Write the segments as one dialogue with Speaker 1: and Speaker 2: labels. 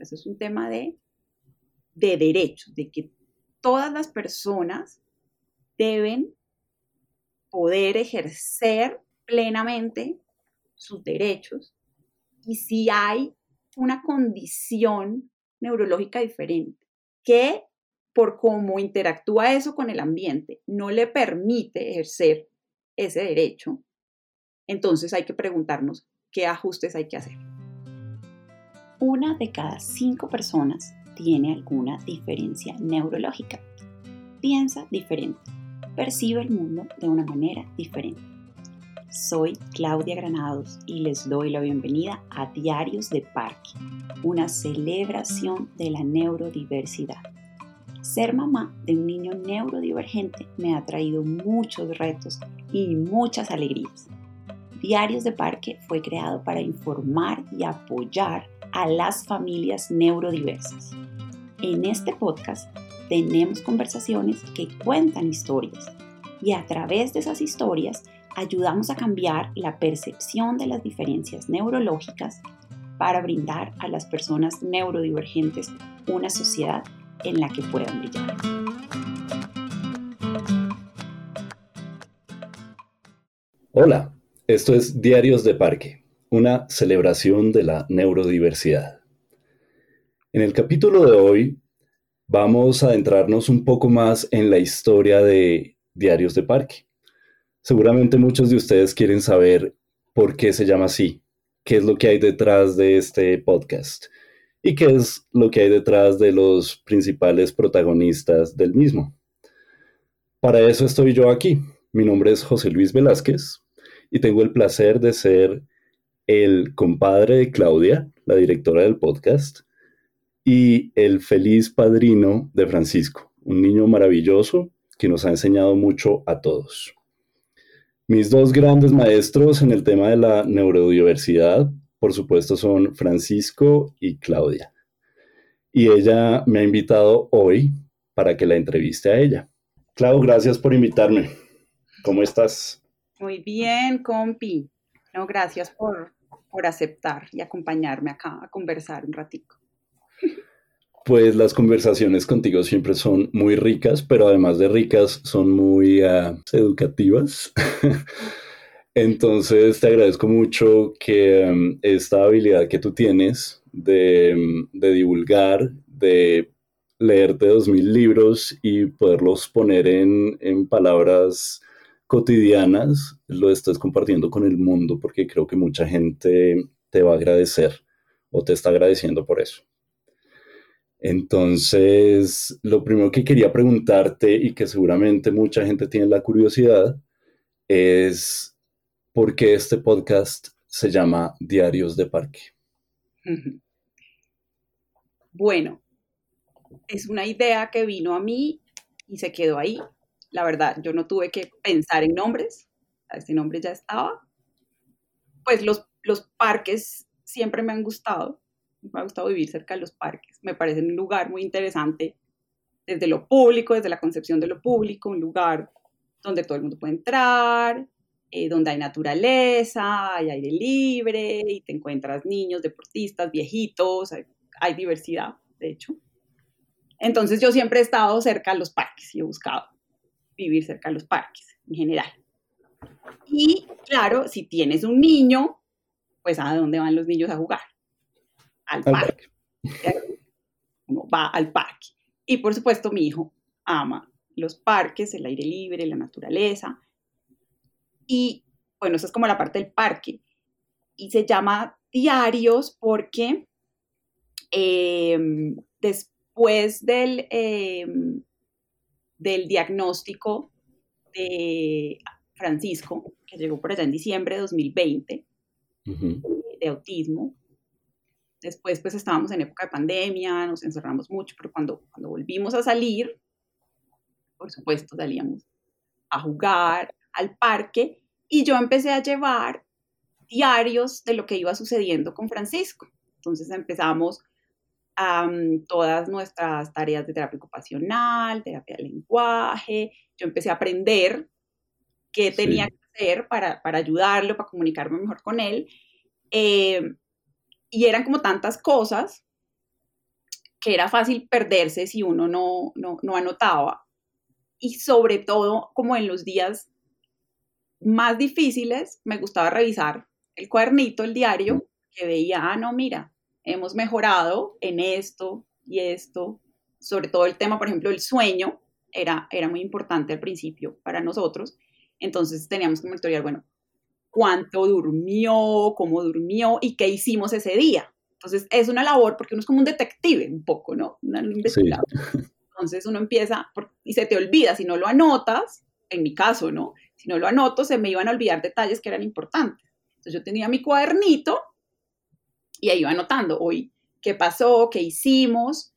Speaker 1: Eso es un tema de, de derechos, de que todas las personas deben poder ejercer plenamente sus derechos y si hay una condición neurológica diferente que por cómo interactúa eso con el ambiente no le permite ejercer ese derecho, entonces hay que preguntarnos qué ajustes hay que hacer. Una de cada cinco personas tiene alguna diferencia neurológica. Piensa diferente, percibe el mundo de una manera diferente. Soy Claudia Granados y les doy la bienvenida a Diarios de Parque, una celebración de la neurodiversidad. Ser mamá de un niño neurodivergente me ha traído muchos retos y muchas alegrías. Diarios de Parque fue creado para informar y apoyar a las familias neurodiversas. En este podcast tenemos conversaciones que cuentan historias y a través de esas historias ayudamos a cambiar la percepción de las diferencias neurológicas para brindar a las personas neurodivergentes una sociedad en la que puedan brillar.
Speaker 2: Hola, esto es Diarios de Parque, una celebración de la neurodiversidad. En el capítulo de hoy vamos a adentrarnos un poco más en la historia de Diarios de Parque. Seguramente muchos de ustedes quieren saber por qué se llama así, qué es lo que hay detrás de este podcast y qué es lo que hay detrás de los principales protagonistas del mismo. Para eso estoy yo aquí. Mi nombre es José Luis Velázquez y tengo el placer de ser el compadre de Claudia, la directora del podcast, y el feliz padrino de Francisco, un niño maravilloso que nos ha enseñado mucho a todos. Mis dos grandes maestros en el tema de la neurodiversidad, por supuesto, son Francisco y Claudia. Y ella me ha invitado hoy para que la entreviste a ella. Clau, gracias por invitarme. ¿Cómo estás?
Speaker 1: Muy bien, compi. No, gracias por, por aceptar y acompañarme acá a conversar un ratico.
Speaker 2: Pues las conversaciones contigo siempre son muy ricas, pero además de ricas, son muy uh, educativas. Entonces te agradezco mucho que um, esta habilidad que tú tienes de, um, de divulgar, de leerte dos mil libros y poderlos poner en, en palabras cotidianas lo estás compartiendo con el mundo porque creo que mucha gente te va a agradecer o te está agradeciendo por eso. Entonces, lo primero que quería preguntarte y que seguramente mucha gente tiene la curiosidad es por qué este podcast se llama Diarios de Parque.
Speaker 1: Bueno, es una idea que vino a mí y se quedó ahí la verdad, yo no tuve que pensar en nombres, este nombre ya estaba. Pues los, los parques siempre me han gustado, me ha gustado vivir cerca de los parques, me parece un lugar muy interesante desde lo público, desde la concepción de lo público, un lugar donde todo el mundo puede entrar, eh, donde hay naturaleza, hay aire libre y te encuentras niños, deportistas, viejitos, hay, hay diversidad, de hecho. Entonces yo siempre he estado cerca de los parques y he buscado vivir cerca de los parques en general. Y claro, si tienes un niño, pues a dónde van los niños a jugar? Al, parque. Uno va al parque. Y por supuesto, mi hijo ama los parques, el aire libre, la naturaleza. Y bueno, eso es como la parte del parque. Y se llama diarios porque em, después del, em, del diagnóstico de Francisco, que llegó por allá en diciembre de 2020, de autismo. Después, pues estábamos en época de pandemia, nos encerramos mucho, pero cuando, cuando volvimos a salir, por supuesto, salíamos a jugar al parque y yo empecé a llevar diarios de lo que iba sucediendo con Francisco. Entonces empezamos todas nuestras tareas de terapia ocupacional, terapia de lenguaje. Yo empecé a aprender qué tenía que hacer para, para, ayudarlo, para comunicarme mejor con él. Eh, y eran como tantas cosas que era fácil perderse si uno no, no, no anotaba. Y sobre todo, como en los días más difíciles, me gustaba revisar el cuadernito, el diario, que veía, ah, no, mira, hemos mejorado en esto y esto, sobre todo el tema, por ejemplo, el sueño, era, era muy importante al principio para nosotros, entonces teníamos que monitorear, bueno, cuánto durmió, cómo durmió y qué hicimos ese día. Entonces es una labor porque uno es como un detective un poco, ¿no? Un investigador. Entonces uno empieza y se te olvida, si no lo anotas, en mi caso, ¿no? Si no lo anoto, se me iban a olvidar detalles que eran importantes. Entonces yo tenía mi cuadernito y ahí iba anotando hoy qué pasó, qué hicimos,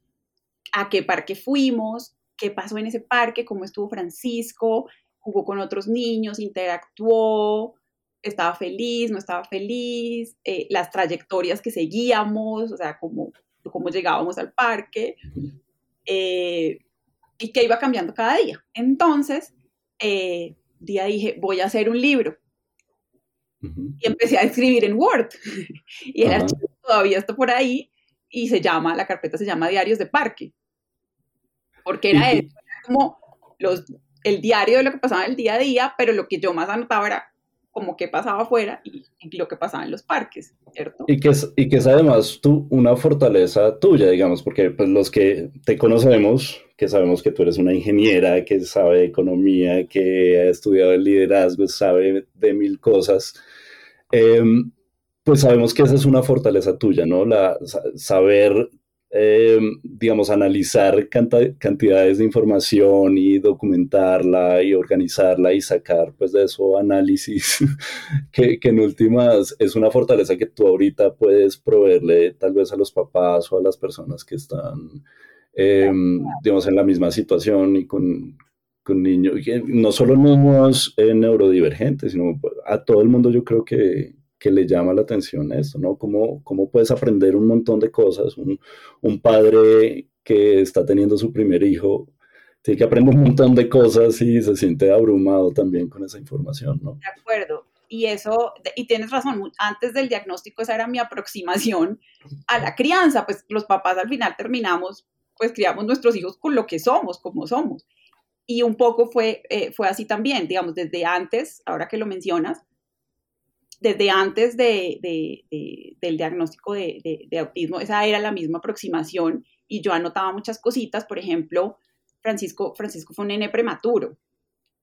Speaker 1: a qué parque fuimos, qué pasó en ese parque, cómo estuvo Francisco, jugó con otros niños, interactuó, estaba feliz, no estaba feliz, eh, las trayectorias que seguíamos, o sea, cómo, cómo llegábamos al parque, eh, y que iba cambiando cada día. Entonces, eh, día dije, voy a hacer un libro. Y empecé a escribir en Word. y el archivo todavía está por ahí y se llama, la carpeta se llama Diarios de Parque. Porque era eso, como los, el diario de lo que pasaba en el día a día, pero lo que yo más anotaba era como qué pasaba afuera y, lo que pasaba en los parques, ¿cierto?
Speaker 2: Y que, es, y que es además tú, una fortaleza tuya, digamos, porque pues los que te conocemos, que sabemos que tú eres una ingeniera, que sabe economía, que ha estudiado el liderazgo, sabe de mil cosas, em, pues sabemos que esa es una fortaleza tuya, ¿no? La, saber eh, digamos, analizar cantidades de información y documentarla y organizarla y sacar pues de eso análisis que, en últimas es una fortaleza que tú ahorita puedes proveerle tal vez a los papás o a las personas que están, eh, digamos, en la misma situación y con, con niños, no solo niños eh, neurodivergentes, sino a todo el mundo yo creo que, que le llama la atención esto, ¿no? ¿Cómo, cómo puedes aprender un montón de cosas? Un, un, padre que está teniendo su primer hijo tiene que aprender un montón de cosas y se siente abrumado también con esa información, ¿no?
Speaker 1: De acuerdo. Y eso, y tienes razón, antes del diagnóstico esa era mi aproximación a la crianza, pues los papás al final terminamos, pues criamos nuestros hijos con lo que somos, como somos. Y un poco fue, eh, fue así también, digamos, desde antes, ahora que lo mencionas, desde antes de, del diagnóstico de, autismo, esa era la misma aproximación y yo anotaba muchas cositas, por ejemplo, Francisco, Francisco fue un nene prematuro.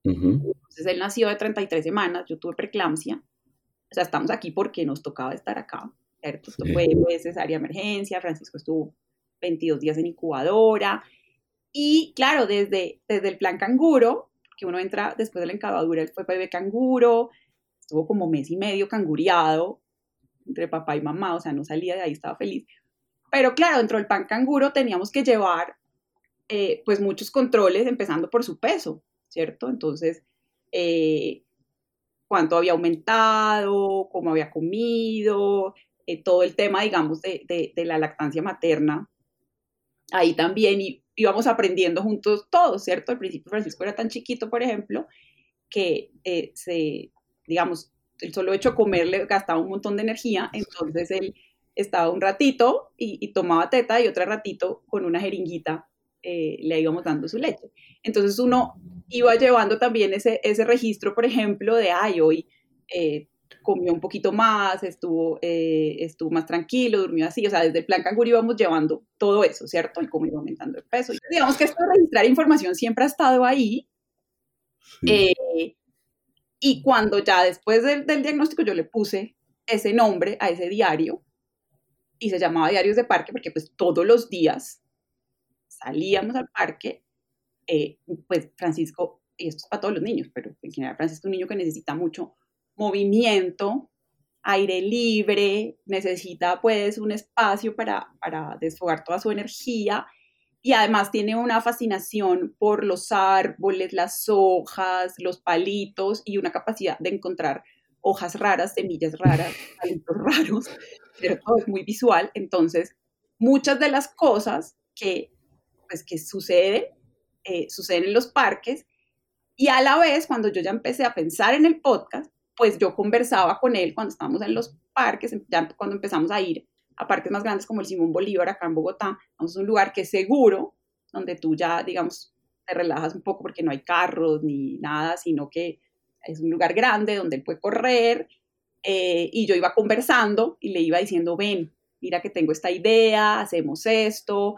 Speaker 1: Entonces él nació de 33 semanas, yo tuve preeclampsia, o sea, estamos aquí porque nos tocaba estar acá, ¿cierto? Esto fue cesárea emergencia, Francisco estuvo 22 días en incubadora. Y claro, desde, desde el plan canguro, que uno entra después de la incubadora, él fue bebé canguro, estuvo como mes y medio canguriado entre papá y mamá, o sea, no salía de ahí, estaba feliz. Pero claro, dentro del pan canguro teníamos que llevar eh, pues muchos controles, empezando por su peso, ¿cierto? Entonces, eh, cuánto había aumentado, cómo había comido, eh, todo el tema, digamos, de, de, la lactancia materna. Ahí también íbamos aprendiendo juntos todos, ¿cierto? Al principio Francisco era tan chiquito, por ejemplo, que se, digamos, el solo hecho de comerle gastaba un montón de energía, entonces él estaba un ratito y, tomaba teta y otro ratito con una jeringuita eh, le íbamos dando su leche. Entonces uno iba llevando también ese, ese registro, por ejemplo, de, ay, hoy eh, comió un poquito más, estuvo, eh, estuvo más tranquilo, durmió así, o sea, desde el plan canguro íbamos llevando todo eso, ¿cierto? Y cómo iba aumentando el peso. Y digamos que esto de registrar información siempre ha estado ahí. Sí. Y cuando ya después del, diagnóstico yo le puse ese nombre a ese diario y se llamaba Diarios de Parque porque pues todos los días salíamos al parque, eh, pues Francisco, y esto es para todos los niños, pero en general Francisco es un niño que necesita mucho movimiento, aire libre, necesita pues un espacio para, para desfogar toda su energía y además tiene una fascinación por los árboles, las hojas, los palitos y una capacidad de encontrar hojas raras, semillas raras, palitos raros, pero todo es muy visual. Entonces, muchas de las cosas que, pues, que suceden, eh, suceden en los parques y a la vez, cuando yo ya empecé a pensar en el podcast, pues yo conversaba con él cuando estábamos en los parques, ya cuando empezamos a ir a parques más grandes como el Simón Bolívar acá en Bogotá. Vamos a un lugar que es seguro, donde tú ya, digamos, te relajas un poco porque no hay carros ni nada, sino que es un lugar grande donde él puede correr. Eh, y yo iba conversando y le iba diciendo, ven, mira que tengo esta idea, hacemos esto.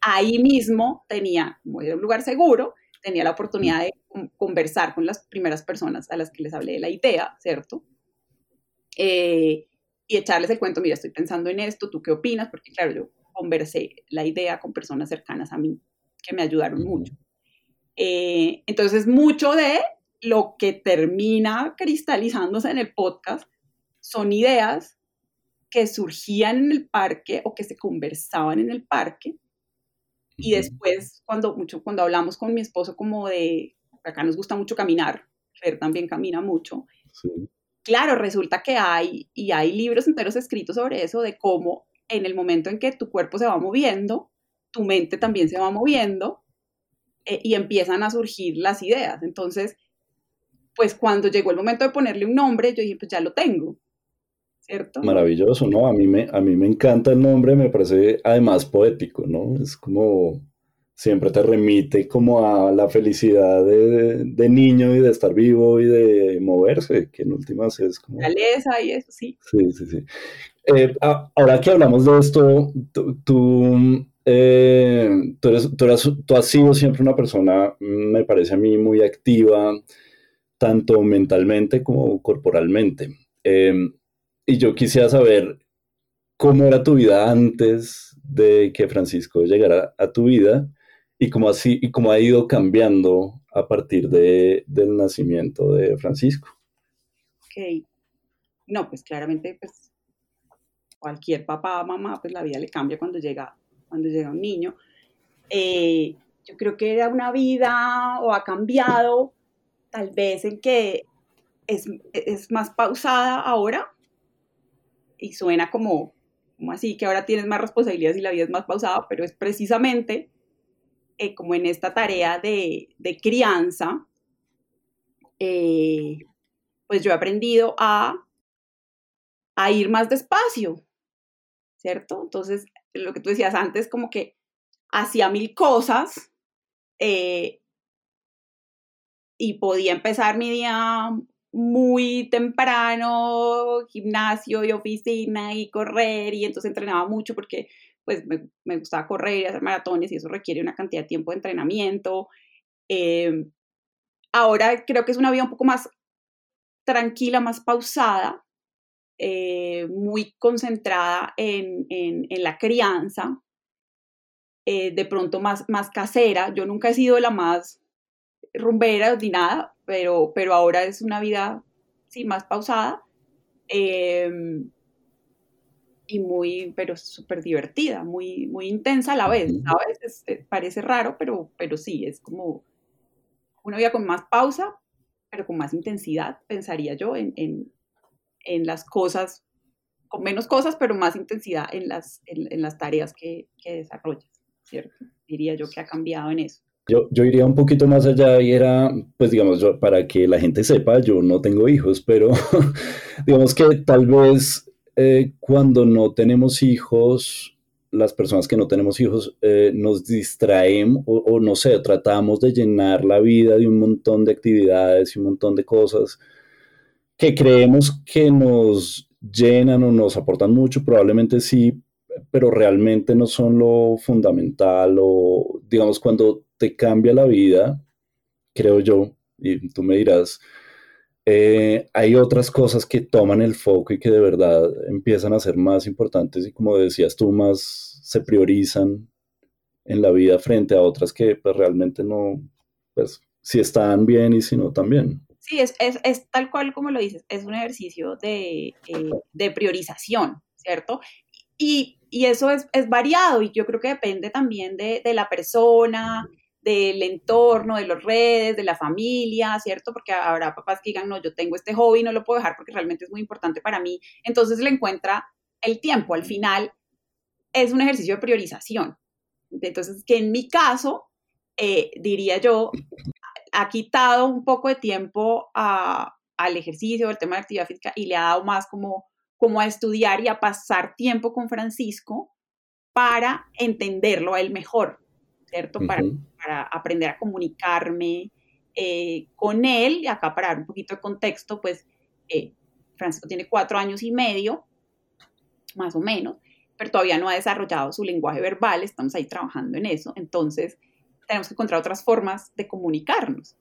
Speaker 1: Ahí mismo tenía, como era un lugar seguro, tenía la oportunidad de conversar con las primeras personas a las que les hablé de la idea, ¿cierto? Eh, y echarles el cuento, mira, estoy pensando en esto, ¿tú qué opinas? Porque claro, yo conversé la idea con personas cercanas a mí que me ayudaron mucho. Eh, entonces, mucho de lo que termina cristalizándose en el podcast son ideas que surgían en el parque o que se conversaban en el parque. Y después, cuando, mucho, cuando hablamos con mi esposo como de, acá nos gusta mucho caminar, Fer también camina mucho, claro, resulta que hay, y hay libros enteros escritos sobre eso, de cómo en el momento en que tu cuerpo se va moviendo, tu mente también se va moviendo eh, y empiezan a surgir las ideas. Entonces, pues cuando llegó el momento de ponerle un nombre, yo dije, pues ya lo tengo. ¿Cierto?
Speaker 2: Maravilloso, ¿no? A mí me, a mí me encanta el nombre, me parece además poético, ¿no? Es como, siempre te remite como a la felicidad de, de, niño y de estar vivo y de moverse, que en últimas es como...
Speaker 1: Realeza y eso, sí.
Speaker 2: Sí, sí, sí. Eh, ahora que hablamos de esto, tú, eh, tú, eres, tú, has sido siempre una persona, me parece a mí, muy activa, tanto mentalmente como corporalmente. Em, y yo quisiera saber cómo era tu vida antes de que Francisco llegara a tu vida y cómo, así, y cómo ha ido cambiando a partir de, del nacimiento de Francisco.
Speaker 1: Ok. No, pues claramente, pues cualquier papá mamá, pues la vida le cambia cuando llega, cuando llega un niño. Eh, yo creo que era una vida o ha cambiado tal vez en que es, es más pausada ahora y suena como, como así, que ahora tienes más responsabilidades y la vida es más pausada, pero es precisamente eh, como en esta tarea de, de crianza, eh, pues yo he aprendido a, a ir más despacio, ¿cierto? Entonces, lo que tú decías antes, como que hacía mil cosas eh, y podía empezar mi día muy temprano, gimnasio y oficina y correr, y entonces entrenaba mucho porque pues me, gustaba correr y hacer maratones y eso requiere una cantidad de tiempo de entrenamiento. Eh, ahora creo que es una vida un poco más tranquila, más pausada, eh, muy concentrada en, en, la crianza, eh, de pronto más, más casera. Yo nunca he sido la más rumbera ni nada, pero, pero ahora es una vida, sí, más pausada. Eh, y muy, pero súper divertida, muy, muy intensa a la vez, ¿sabes? Eh, parece raro, pero, pero sí, es como una vida con más pausa, pero con más intensidad, pensaría yo, en, en, en las cosas, con menos cosas, pero más intensidad en las, en, las tareas que, que desarrollas, ¿cierto? Diría yo que ha cambiado en eso.
Speaker 2: Yo, yo, iría un poquito más allá y era, pues digamos, yo, para que la gente sepa, yo no tengo hijos, pero digamos que tal vez eh, cuando no tenemos hijos, las personas que no tenemos hijos eh, nos distraemos o, no sé, tratamos de llenar la vida de un montón de actividades y un montón de cosas que creemos que nos llenan o nos aportan mucho, probablemente sí, pero realmente no son lo fundamental o digamos cuando te cambia la vida, creo yo, y tú me dirás, eh, hay otras cosas que toman el foco y que de verdad empiezan a ser más importantes y como decías tú, más se priorizan en la vida frente a otras que pues realmente no, pues si están bien y si no también.
Speaker 1: Sí, es, es, es tal cual como lo dices, es un ejercicio de, eh, de priorización, ¿cierto? Y, y eso es, es, variado y yo creo que depende también de, de la persona, del entorno, de las redes, de la familia, ¿cierto? Porque habrá papás que digan, no, yo tengo este hobby, no lo puedo dejar porque realmente es muy importante para mí. Entonces le encuentra el tiempo. Al final es un ejercicio de priorización. Entonces, que en mi caso, eh, diría yo, ha quitado un poco de tiempo al ejercicio, al tema de actividad física y le ha dado más como como a estudiar y a pasar tiempo con Francisco para entenderlo a él mejor, ¿cierto? para, para, aprender a comunicarme eh, con él. Y acá para dar un poquito de contexto, pues eh, Francisco tiene cuatro años y medio, más o menos, pero todavía no ha desarrollado su lenguaje verbal, estamos ahí trabajando en eso, entonces tenemos que encontrar otras formas de comunicarnos.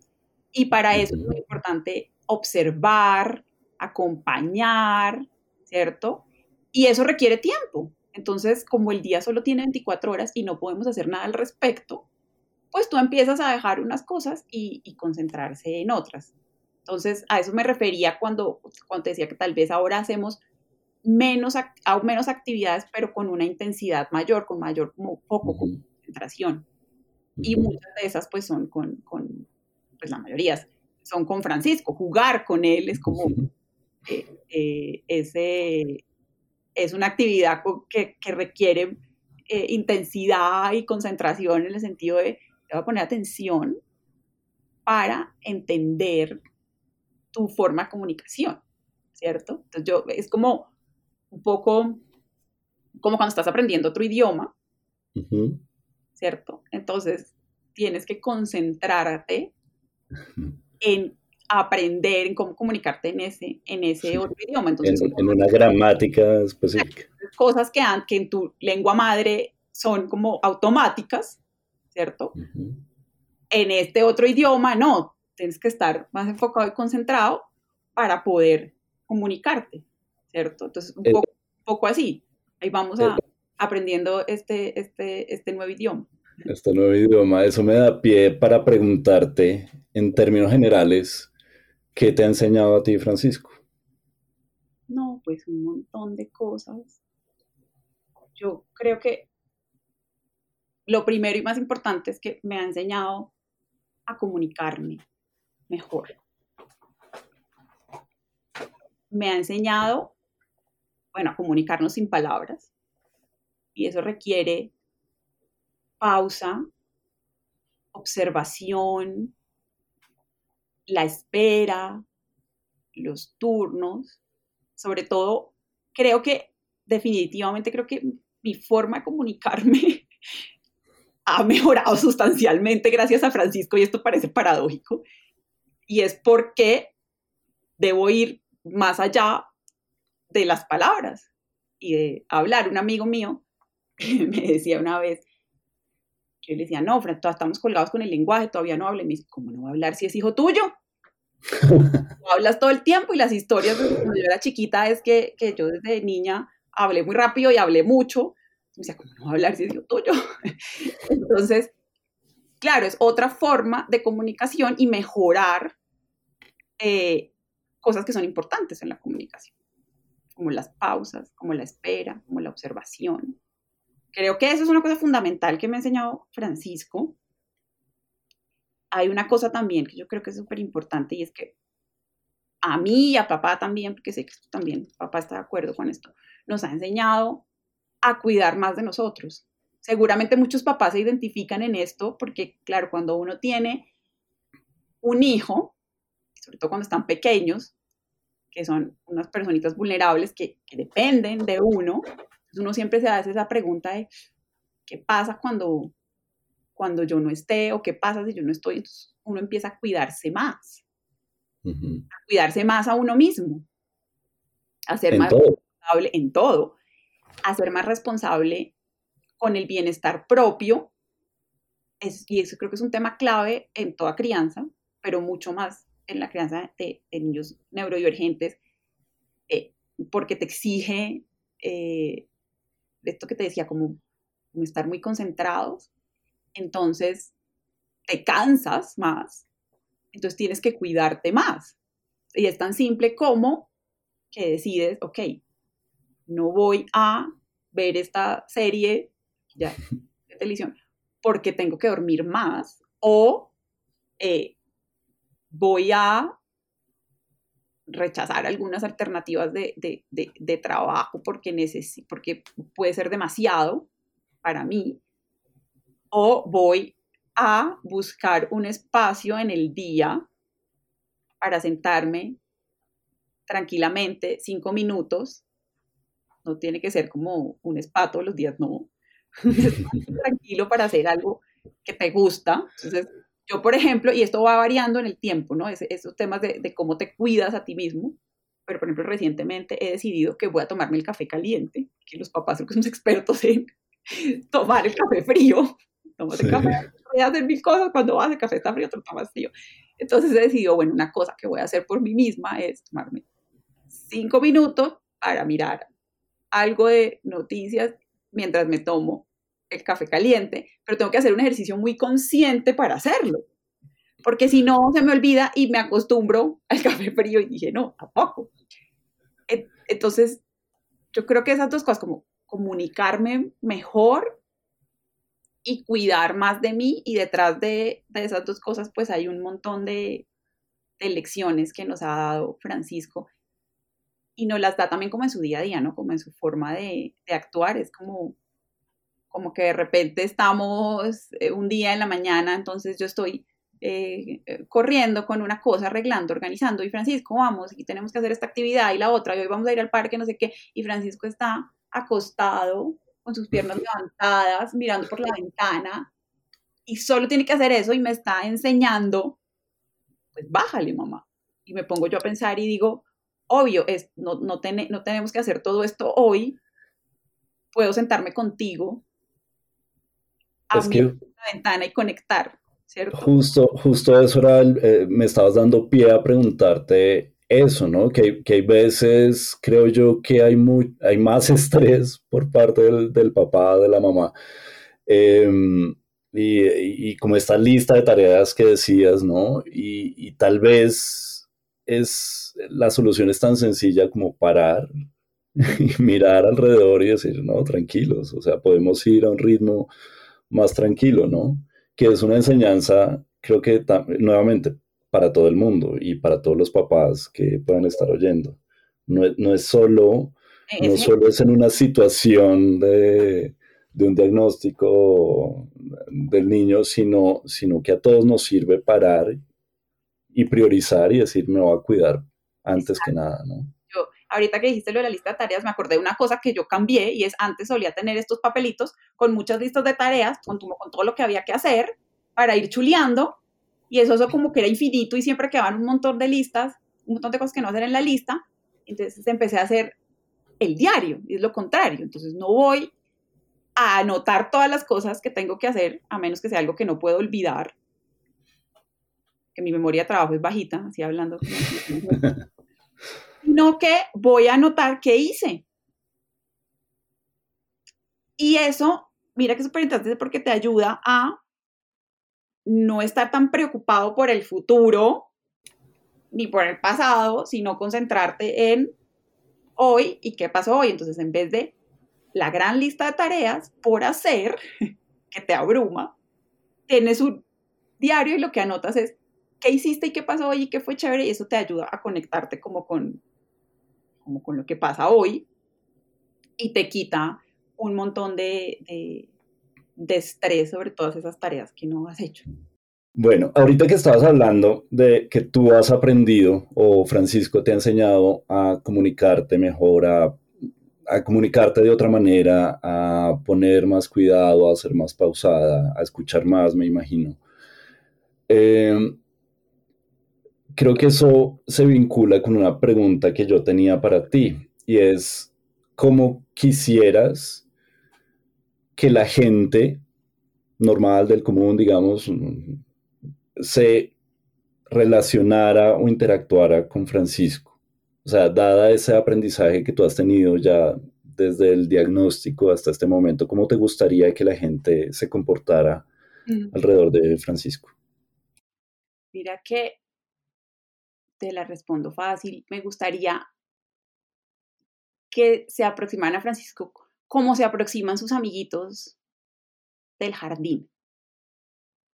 Speaker 1: Y para eso es muy importante observar, acompañar, ¿cierto? Y eso requiere tiempo. Entonces, como el día solo tiene 24 horas y no podemos hacer nada al respecto, pues tú empiezas a dejar unas cosas y, concentrarse en otras. Entonces, a eso me refería cuando, cuando te decía que tal vez ahora hacemos menos, menos actividades, pero con una intensidad mayor, con mayor como, foco, con concentración. Y muchas de esas pues son con, con, pues la mayoría son con Francisco, jugar con él es como, eh, eh, ese, es una actividad que, que requiere eh, intensidad y concentración en el sentido de, te voy a poner atención para entender tu forma de comunicación, ¿cierto? Entonces yo, es como un poco como cuando estás aprendiendo otro idioma, ¿cierto? Entonces tienes que concentrarte en aprender, en cómo comunicarte en ese, en ese otro idioma. Entonces,
Speaker 2: en, una gramática específica.
Speaker 1: Cosas que, que en tu lengua madre son como automáticas, ¿cierto? En este otro idioma no, tienes que estar más enfocado y concentrado para poder comunicarte. ¿cierto? Entonces, un, poco, así. Ahí vamos a, aprendiendo este, este, este nuevo idioma.
Speaker 2: Este nuevo idioma, eso me da pie para preguntarte, en términos generales, ¿qué te ha enseñado a ti, Francisco?
Speaker 1: No, pues un montón de cosas. Yo creo que lo primero y más importante es que me ha enseñado a comunicarme mejor. Me ha enseñado bueno, a comunicarnos sin palabras. Y eso requiere pausa, observación, la espera, los turnos. Sobre todo, creo que definitivamente creo que mi forma de comunicarme ha mejorado sustancialmente gracias a Francisco y esto parece paradójico. Y es porque debo ir más allá de las palabras y de hablar. Un amigo mío me decía una vez, yo le decía, no, Fran, todavía estamos colgados con el lenguaje, todavía no habla. Y me dice, ¿cómo no va a hablar si es hijo tuyo? hablas todo el tiempo y las historias de cuando yo era chiquita es que, que, yo desde niña hablé muy rápido y hablé mucho. Me decía, ¿cómo no va a hablar si es hijo tuyo? Entonces, claro, es otra forma de comunicación y mejorar eh, cosas que son importantes en la comunicación como las pausas, como la espera, como la observación. Creo que eso es una cosa fundamental que me ha enseñado Francisco. Hay una cosa también que yo creo que es súper importante y es que a mí y a papá también, porque sé que también, papá está de acuerdo con esto, nos ha enseñado a cuidar más de nosotros. Seguramente muchos papás se identifican en esto porque, claro, cuando uno tiene un hijo, sobre todo cuando están pequeños, que son unas personitas vulnerables que, dependen de uno, uno siempre se hace esa pregunta de qué pasa cuando, cuando yo no esté o qué pasa si yo no estoy. Entonces uno empieza a cuidarse más, a cuidarse más a uno mismo, a ser más responsable en todo, a ser más responsable con el bienestar propio. y eso creo que es un tema clave en toda crianza, pero mucho más en la crianza de, niños neurodivergentes, eh, porque te exige eh, esto que te decía, como, estar muy concentrados, entonces te cansas más, entonces tienes que cuidarte más. Y es tan simple como que decides, ok, no voy a ver esta serie ya, de televisión porque tengo que dormir más o eh, voy a rechazar algunas alternativas de, trabajo porque, porque puede ser demasiado para mí, o voy a buscar un espacio en el día para sentarme tranquilamente cinco minutos no tiene que ser como un spa todos los días, no. tranquilo para hacer algo que te gusta. Entonces, yo, por ejemplo, y esto va variando en el tiempo, ¿no? esos temas de, de, cómo te cuidas a ti mismo. Pero, por ejemplo, recientemente he decidido que voy a tomarme el café caliente, que los papás son expertos en tomar el café frío. Tomas el café, voy a hacer mil cosas, cuando vas el café está frío, te lo tomas frío. Entonces he decidido, bueno, una cosa que voy a hacer por mí misma es tomarme cinco minutos para mirar algo de noticias mientras me tomo el café caliente, pero tengo que hacer un ejercicio muy consciente para hacerlo, porque si no se me olvida y me acostumbro al café frío y dije, no, tampoco. Entonces, yo creo que esas dos cosas, como comunicarme mejor y cuidar más de mí, y detrás de, esas dos cosas, pues hay un montón de, de lecciones que nos ha dado Francisco y nos las da también como en su día a día, ¿no? Como en su forma de, de actuar, es como como que de repente estamos eh, un día en la mañana, entonces yo estoy eh, eh, corriendo con una cosa, arreglando, organizando, y Francisco, vamos, y tenemos que hacer esta actividad y la otra, y hoy vamos a ir al parque, no sé qué, y Francisco está acostado con sus piernas levantadas, mirando por la ventana, y solo tiene que hacer eso y me está enseñando, pues bájale, mamá. Y me pongo yo a pensar y digo, obvio, es, no, no, no tenemos que hacer todo esto hoy, puedo sentarme contigo es que, la ventana y conectar, ¿cierto?
Speaker 2: Justo, justo eso era, eh, me estabas dando pie a preguntarte eso, ¿no? Que, que hay veces, creo yo, que hay, muy, hay más estrés por parte del, del papá, de la mamá. Em, y, y, como esta lista de tareas que decías, ¿no? Y, y, tal vez es la solución es tan sencilla como parar y mirar alrededor y decir, no, tranquilos, o sea, podemos ir a un ritmo más tranquilo, ¿no? Que es una enseñanza, creo que nuevamente, para todo el mundo y para todos los papás que puedan estar oyendo. No, no es solo, no solo es en una situación de, de, un diagnóstico del niño, sino, sino que a todos nos sirve parar y priorizar y decir, me voy a cuidar antes que nada, ¿no?
Speaker 1: Ahorita que dijiste lo de la lista de tareas, me acordé de una cosa que yo cambié y es antes solía tener estos papelitos con muchas listas de tareas, con, todo lo que había que hacer para ir chuleando y eso, eso como que era infinito y siempre quedaban un montón de listas, un montón de cosas que no hacer en la lista. Entonces empecé a hacer el diario y es lo contrario. Entonces no voy a anotar todas las cosas que tengo que hacer, a menos que sea algo que no puedo olvidar, que mi memoria de trabajo es bajita, así hablando. sino que voy a anotar qué hice. Y eso, mira que es súper interesante porque te ayuda a no estar tan preocupado por el futuro ni por el pasado, sino concentrarte en hoy y qué pasó hoy. Entonces, en vez de la gran lista de tareas por hacer, que te abruma, tienes un diario y lo que anotas es qué hiciste y qué pasó hoy y qué fue chévere y eso te ayuda a conectarte como con, como con lo que pasa hoy, y te quita un montón de, de, estrés sobre todas esas tareas que no has hecho.
Speaker 2: Bueno, ahorita que estabas hablando de que tú has aprendido o Francisco te ha enseñado a comunicarte mejor, a, a, comunicarte de otra manera, a poner más cuidado, a ser más pausada, a escuchar más, me imagino. Eh, creo que eso se vincula con una pregunta que yo tenía para ti y es, ¿cómo quisieras que la gente normal del común, digamos, se relacionara o interactuara con Francisco? O sea, dada ese aprendizaje que tú has tenido ya desde el diagnóstico hasta este momento, ¿cómo te gustaría que la gente se comportara mm. alrededor de Francisco?
Speaker 1: Mira que la respondo fácil. Me gustaría que se aproximaran a Francisco como se aproximan sus amiguitos del jardín,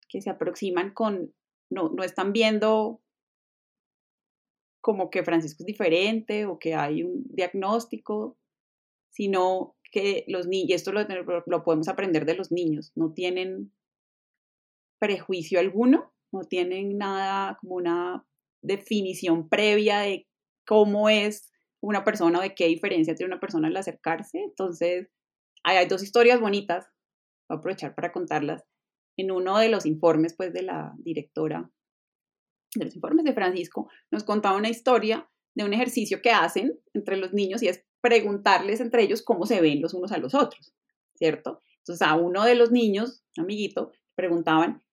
Speaker 1: que se aproximan con, no, no están viendo como que Francisco es diferente o que hay un diagnóstico, sino que los niños, y esto lo, lo, podemos aprender de los niños, no tienen prejuicio alguno, no tienen nada como una definición previa de cómo es una persona o de qué diferencia tiene una persona al acercarse. Entonces, hay, dos historias bonitas, voy a aprovechar para contarlas. En uno de los informes, pues, de la directora, de los informes de Francisco, nos contaba una historia de un ejercicio que hacen entre los niños y es preguntarles entre ellos cómo se ven los unos a los otros, ¿cierto? Entonces a uno de los niños, amiguito, preguntaban,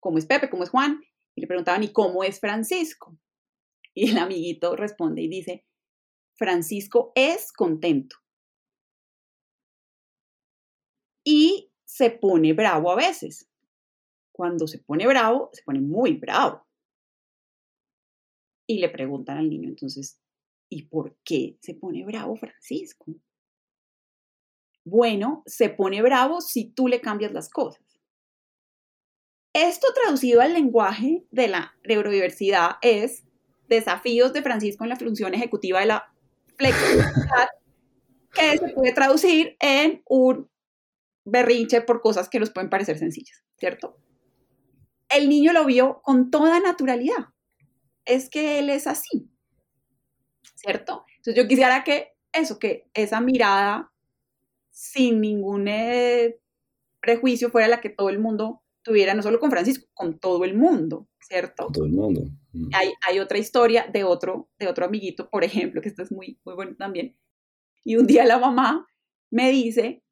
Speaker 1: ¿cómo es Pepe? ¿Cómo es Juan? Y le preguntaban, ¿y cómo es Francisco? Y el amiguito responde y dice, Francisco es contento. Y se pone bravo a veces. Cuando se pone bravo, se pone muy bravo. Y le preguntan al niño entonces, ¿y por qué se pone bravo Francisco? Bueno, se pone bravo si tú le cambias las cosas. Esto traducido al lenguaje de la neurodiversidad es desafíos de Francisco en la función ejecutiva de la flexibilidad, que se puede traducir en un berrinche por cosas que nos pueden parecer sencillas, ¿cierto? El niño lo vio con toda naturalidad. Es que él es así, ¿cierto? Entonces yo quisiera que eso, que esa mirada sin ningún eh, prejuicio fuera la que todo el mundo tuviera, no solo con Francisco, con todo el mundo, ¿cierto?
Speaker 2: todo el mundo.
Speaker 1: Mm. Hay, hay, otra historia de otro, de otro amiguito, por ejemplo, que esto es muy, muy bueno también. Y un día la mamá me dice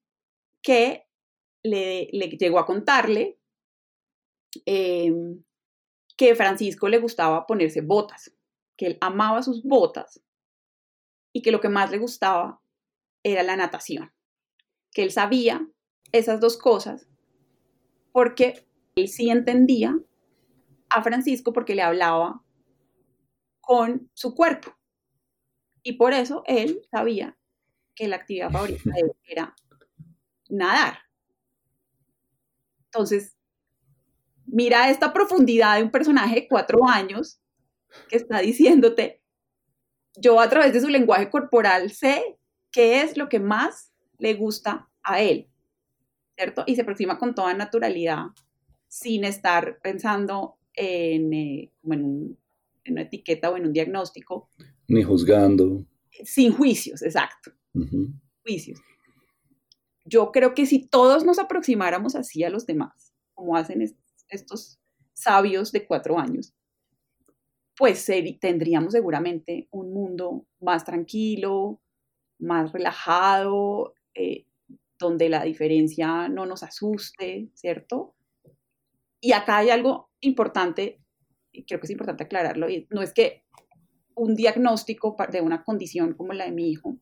Speaker 1: que le, le llegó a contarle em, que Francisco le gustaba ponerse botas, que él amaba sus botas y que lo que más le gustaba era la natación, que él sabía esas dos cosas porque él sí entendía a Francisco porque le hablaba con su cuerpo. Y por eso él sabía que la actividad favorita de él era nadar. Entonces, mira esta profundidad de un personaje de cuatro años que está diciéndote, yo a través de su lenguaje corporal sé qué es lo que más le gusta a él, ¿cierto? Y se aproxima con toda naturalidad, sin estar pensando en, eh, en, una etiqueta o en un diagnóstico.
Speaker 2: Ni juzgando.
Speaker 1: Sin juicios, exacto. Juicios. Yo creo que si todos nos aproximáramos así a los demás, como hacen estos sabios de cuatro años, pues tendríamos seguramente un mundo más tranquilo, más relajado, eh, donde la diferencia no nos asuste, ¿cierto? Y acá hay algo importante, y creo que es importante aclararlo, no es que un diagnóstico de una condición como la de mi hijo,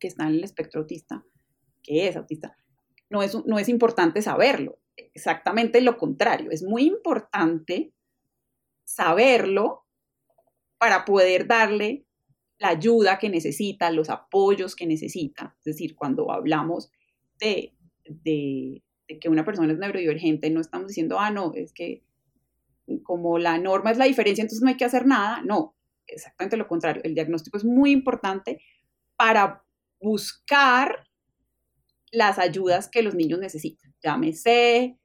Speaker 1: que está en el espectro autista, que es autista, no es, no es importante saberlo, exactamente lo contrario, es muy importante saberlo para poder darle la ayuda que necesita, los apoyos que necesita. Es decir, cuando hablamos de, de, que una persona es neurodivergente, no estamos diciendo, ah, no, es que como la norma es la diferencia, entonces no hay que hacer nada. No, exactamente lo contrario. El diagnóstico es muy importante para buscar las ayudas que los niños necesitan. Llámese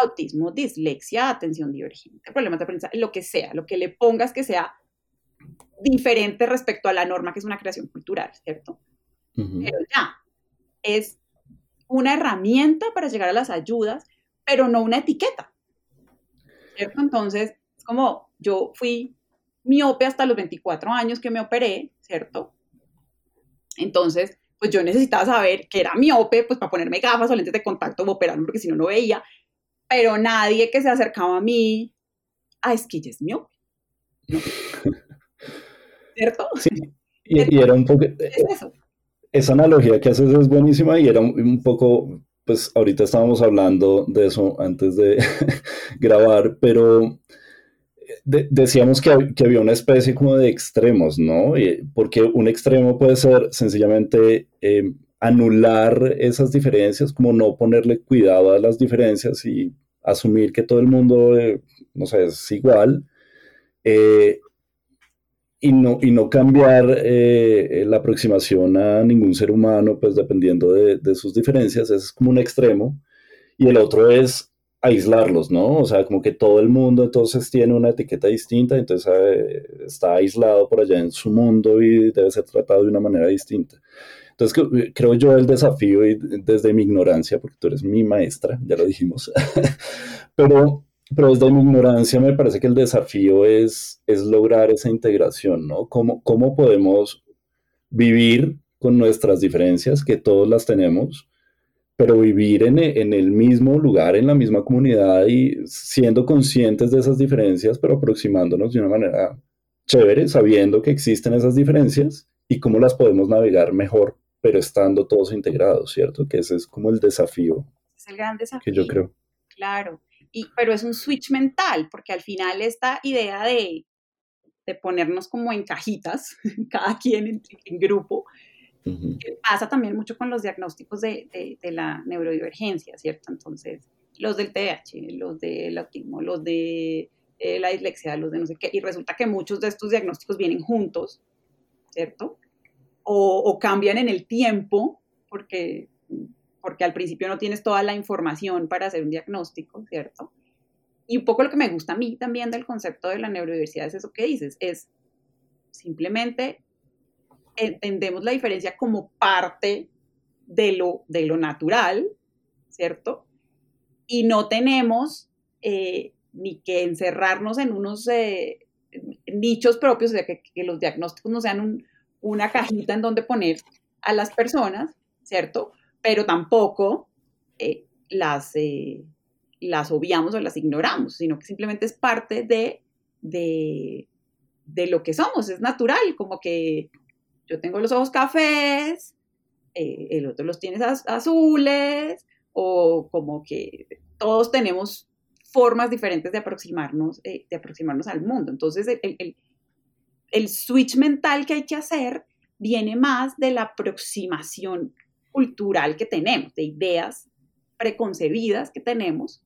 Speaker 1: autismo, dislexia, atención divergente, problemas de aprendizaje, lo que sea, lo que le pongas que sea diferente respecto a la norma que es una creación cultural, ¿cierto? Pero ya, es una herramienta para llegar a las ayudas, pero no una etiqueta, ¿cierto? Entonces, es como yo fui miope hasta los 24 años que me operé, ¿cierto? Entonces, pues yo necesitaba saber que era miope, pues para ponerme gafas o lentes de contacto o operarme, porque si no, no veía. Pero nadie que se acercaba a mí, ah, es que ella es miope. ¿Cierto?
Speaker 2: Sí, y, era un poco... eso? Esa analogía que haces es buenísima y era un poco, pues ahorita estábamos hablando de eso antes de grabar, pero decíamos que, había una especie como de extremos, ¿no? Porque un extremo puede ser sencillamente eh, anular esas diferencias, como no ponerle cuidado a las diferencias y asumir que todo el mundo, eh, no sé, es igual. Eh, y no, y no cambiar la aproximación a ningún ser humano, pues dependiendo de, de sus diferencias, es como un extremo. Y el otro es aislarlos, ¿no? O sea, como que todo el mundo entonces tiene una etiqueta distinta, entonces eh, está aislado por allá en su mundo y debe ser tratado de una manera distinta. Entonces creo yo el desafío y desde mi ignorancia, porque tú eres mi maestra, ya lo dijimos, pero, pero desde mi ignorancia me parece que el desafío es, es lograr esa integración, ¿no? ¿Cómo, cómo podemos vivir con nuestras diferencias, que todos las tenemos, pero vivir en, en, el mismo lugar, en la misma comunidad y siendo conscientes de esas diferencias, pero aproximándonos de una manera chévere, sabiendo que existen esas diferencias y cómo las podemos navegar mejor, pero estando todos integrados, ¿cierto? Que ese es como el desafío.
Speaker 1: Es el gran desafío.
Speaker 2: Que yo creo.
Speaker 1: Claro, y, pero es un switch mental, porque al final esta idea de, de ponernos como en cajitas, cada quien en, en grupo, Pasa también mucho con los diagnósticos de, de, la neurodivergencia, ¿cierto? Entonces, los del TDAH, los del autismo, los de eh, la dislexia, los de no sé qué, y resulta que muchos de estos diagnósticos vienen juntos, ¿cierto? O, o cambian en el tiempo, porque, porque al principio no tienes toda la información para hacer un diagnóstico, ¿cierto? Y un poco lo que me gusta a mí también del concepto de la neurodiversidad es eso que dices, es simplemente entendemos la diferencia como parte de lo, de lo natural, ¿cierto? Y no tenemos eh, ni que encerrarnos en unos eh, nichos propios, o sea, que, los diagnósticos no sean una cajita en donde poner a las personas, ¿cierto? Pero tampoco eh, las, las obviamos o las ignoramos, sino que simplemente es parte de, de, de lo que somos, es natural, como que yo tengo los ojos cafés, eh, el otro los tiene azules, o como que todos tenemos formas diferentes de aproximarnos, eh, de aproximarnos al mundo. Entonces, el, el, switch mental que hay que hacer viene más de la aproximación cultural que tenemos, de ideas preconcebidas que tenemos,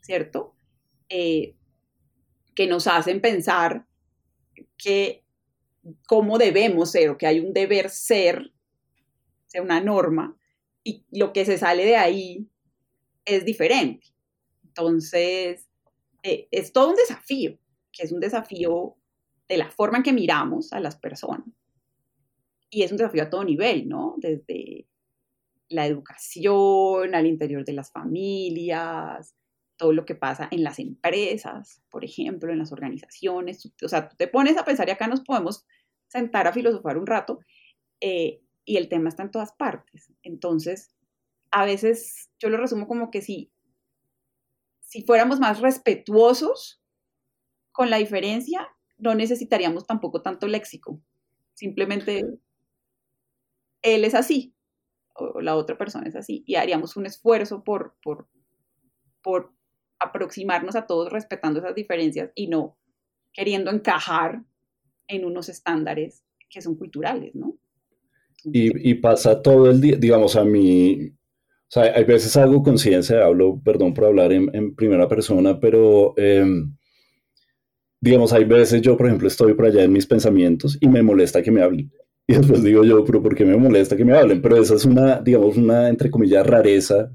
Speaker 1: ¿cierto? Eh, que nos hacen pensar que cómo debemos ser o que hay un deber ser, sea una norma, y lo que se sale de ahí es diferente. Entonces, eh, es todo un desafío, que es un desafío de la forma en que miramos a las personas. Y es un desafío a todo nivel, ¿no? Desde la educación, al interior de las familias, todo lo que pasa en las empresas, por ejemplo, en las organizaciones. O sea, tú te pones a pensar y acá nos podemos sentar a filosofar un rato eh, y el tema está en todas partes. Entonces, a veces yo lo resumo como que si, si fuéramos más respetuosos con la diferencia, no necesitaríamos tampoco tanto léxico. Simplemente él es así o la otra persona es así y haríamos un esfuerzo por, por, por aproximarnos a todos respetando esas diferencias y no queriendo encajar en unos estándares que son culturales, ¿no?
Speaker 2: Y, pasa todo el día, digamos, a mí, o sea, hay veces hago conciencia, hablo, perdón por hablar en, primera persona, pero, em, digamos, hay veces yo, por ejemplo, estoy por allá en mis pensamientos y me molesta que me hablen. Y después digo yo, pero ¿por qué me molesta que me hablen? Pero esa es una, digamos, una, entre comillas, rareza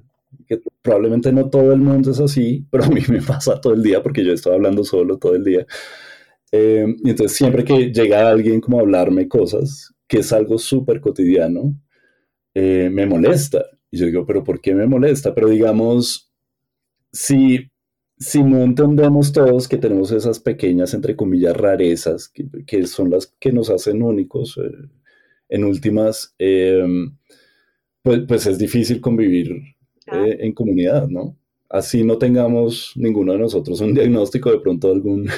Speaker 2: que probablemente no todo el mundo es así, pero a mí me pasa todo el día porque yo estoy hablando solo todo el día. Eh, y entonces siempre que llega alguien como a hablarme cosas, que es algo súper cotidiano, eh, me molesta. Y yo digo, pero ¿por qué me molesta? Pero digamos, si, si no entendemos todos que tenemos esas pequeñas, entre comillas, rarezas, que, que son las que nos hacen únicos, eh, en últimas, pues, pues es difícil convivir en comunidad, ¿no? así no tengamos ninguno de nosotros un diagnóstico, de pronto algún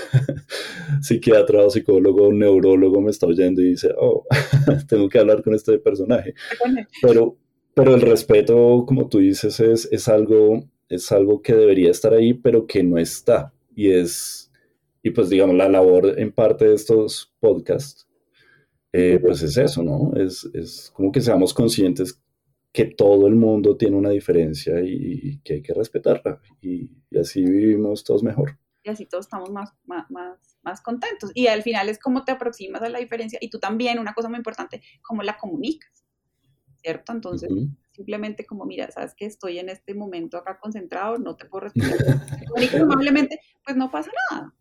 Speaker 2: psiquiatra o psicólogo o neurólogo me está oyendo y dice, oh, tengo que hablar con este personaje. Pero, pero el respeto, como tú dices, es, es, algo, es algo que debería estar ahí, pero que no está. Y es, y pues digamos, la labor en parte de estos podcasts, eh, pues es eso, ¿no? Es, es como que seamos conscientes que todo el mundo tiene una diferencia y, que hay que respetarla. Y, así vivimos todos mejor.
Speaker 1: Y así todos estamos más, más, más, contentos. Y al final es cómo te aproximas a la diferencia y tú también, una cosa muy importante, cómo la comunicas. ¿Cierto? Entonces, simplemente como, mira, sabes que estoy en este momento acá concentrado, no te puedo responder. probablemente, pues no pasa nada,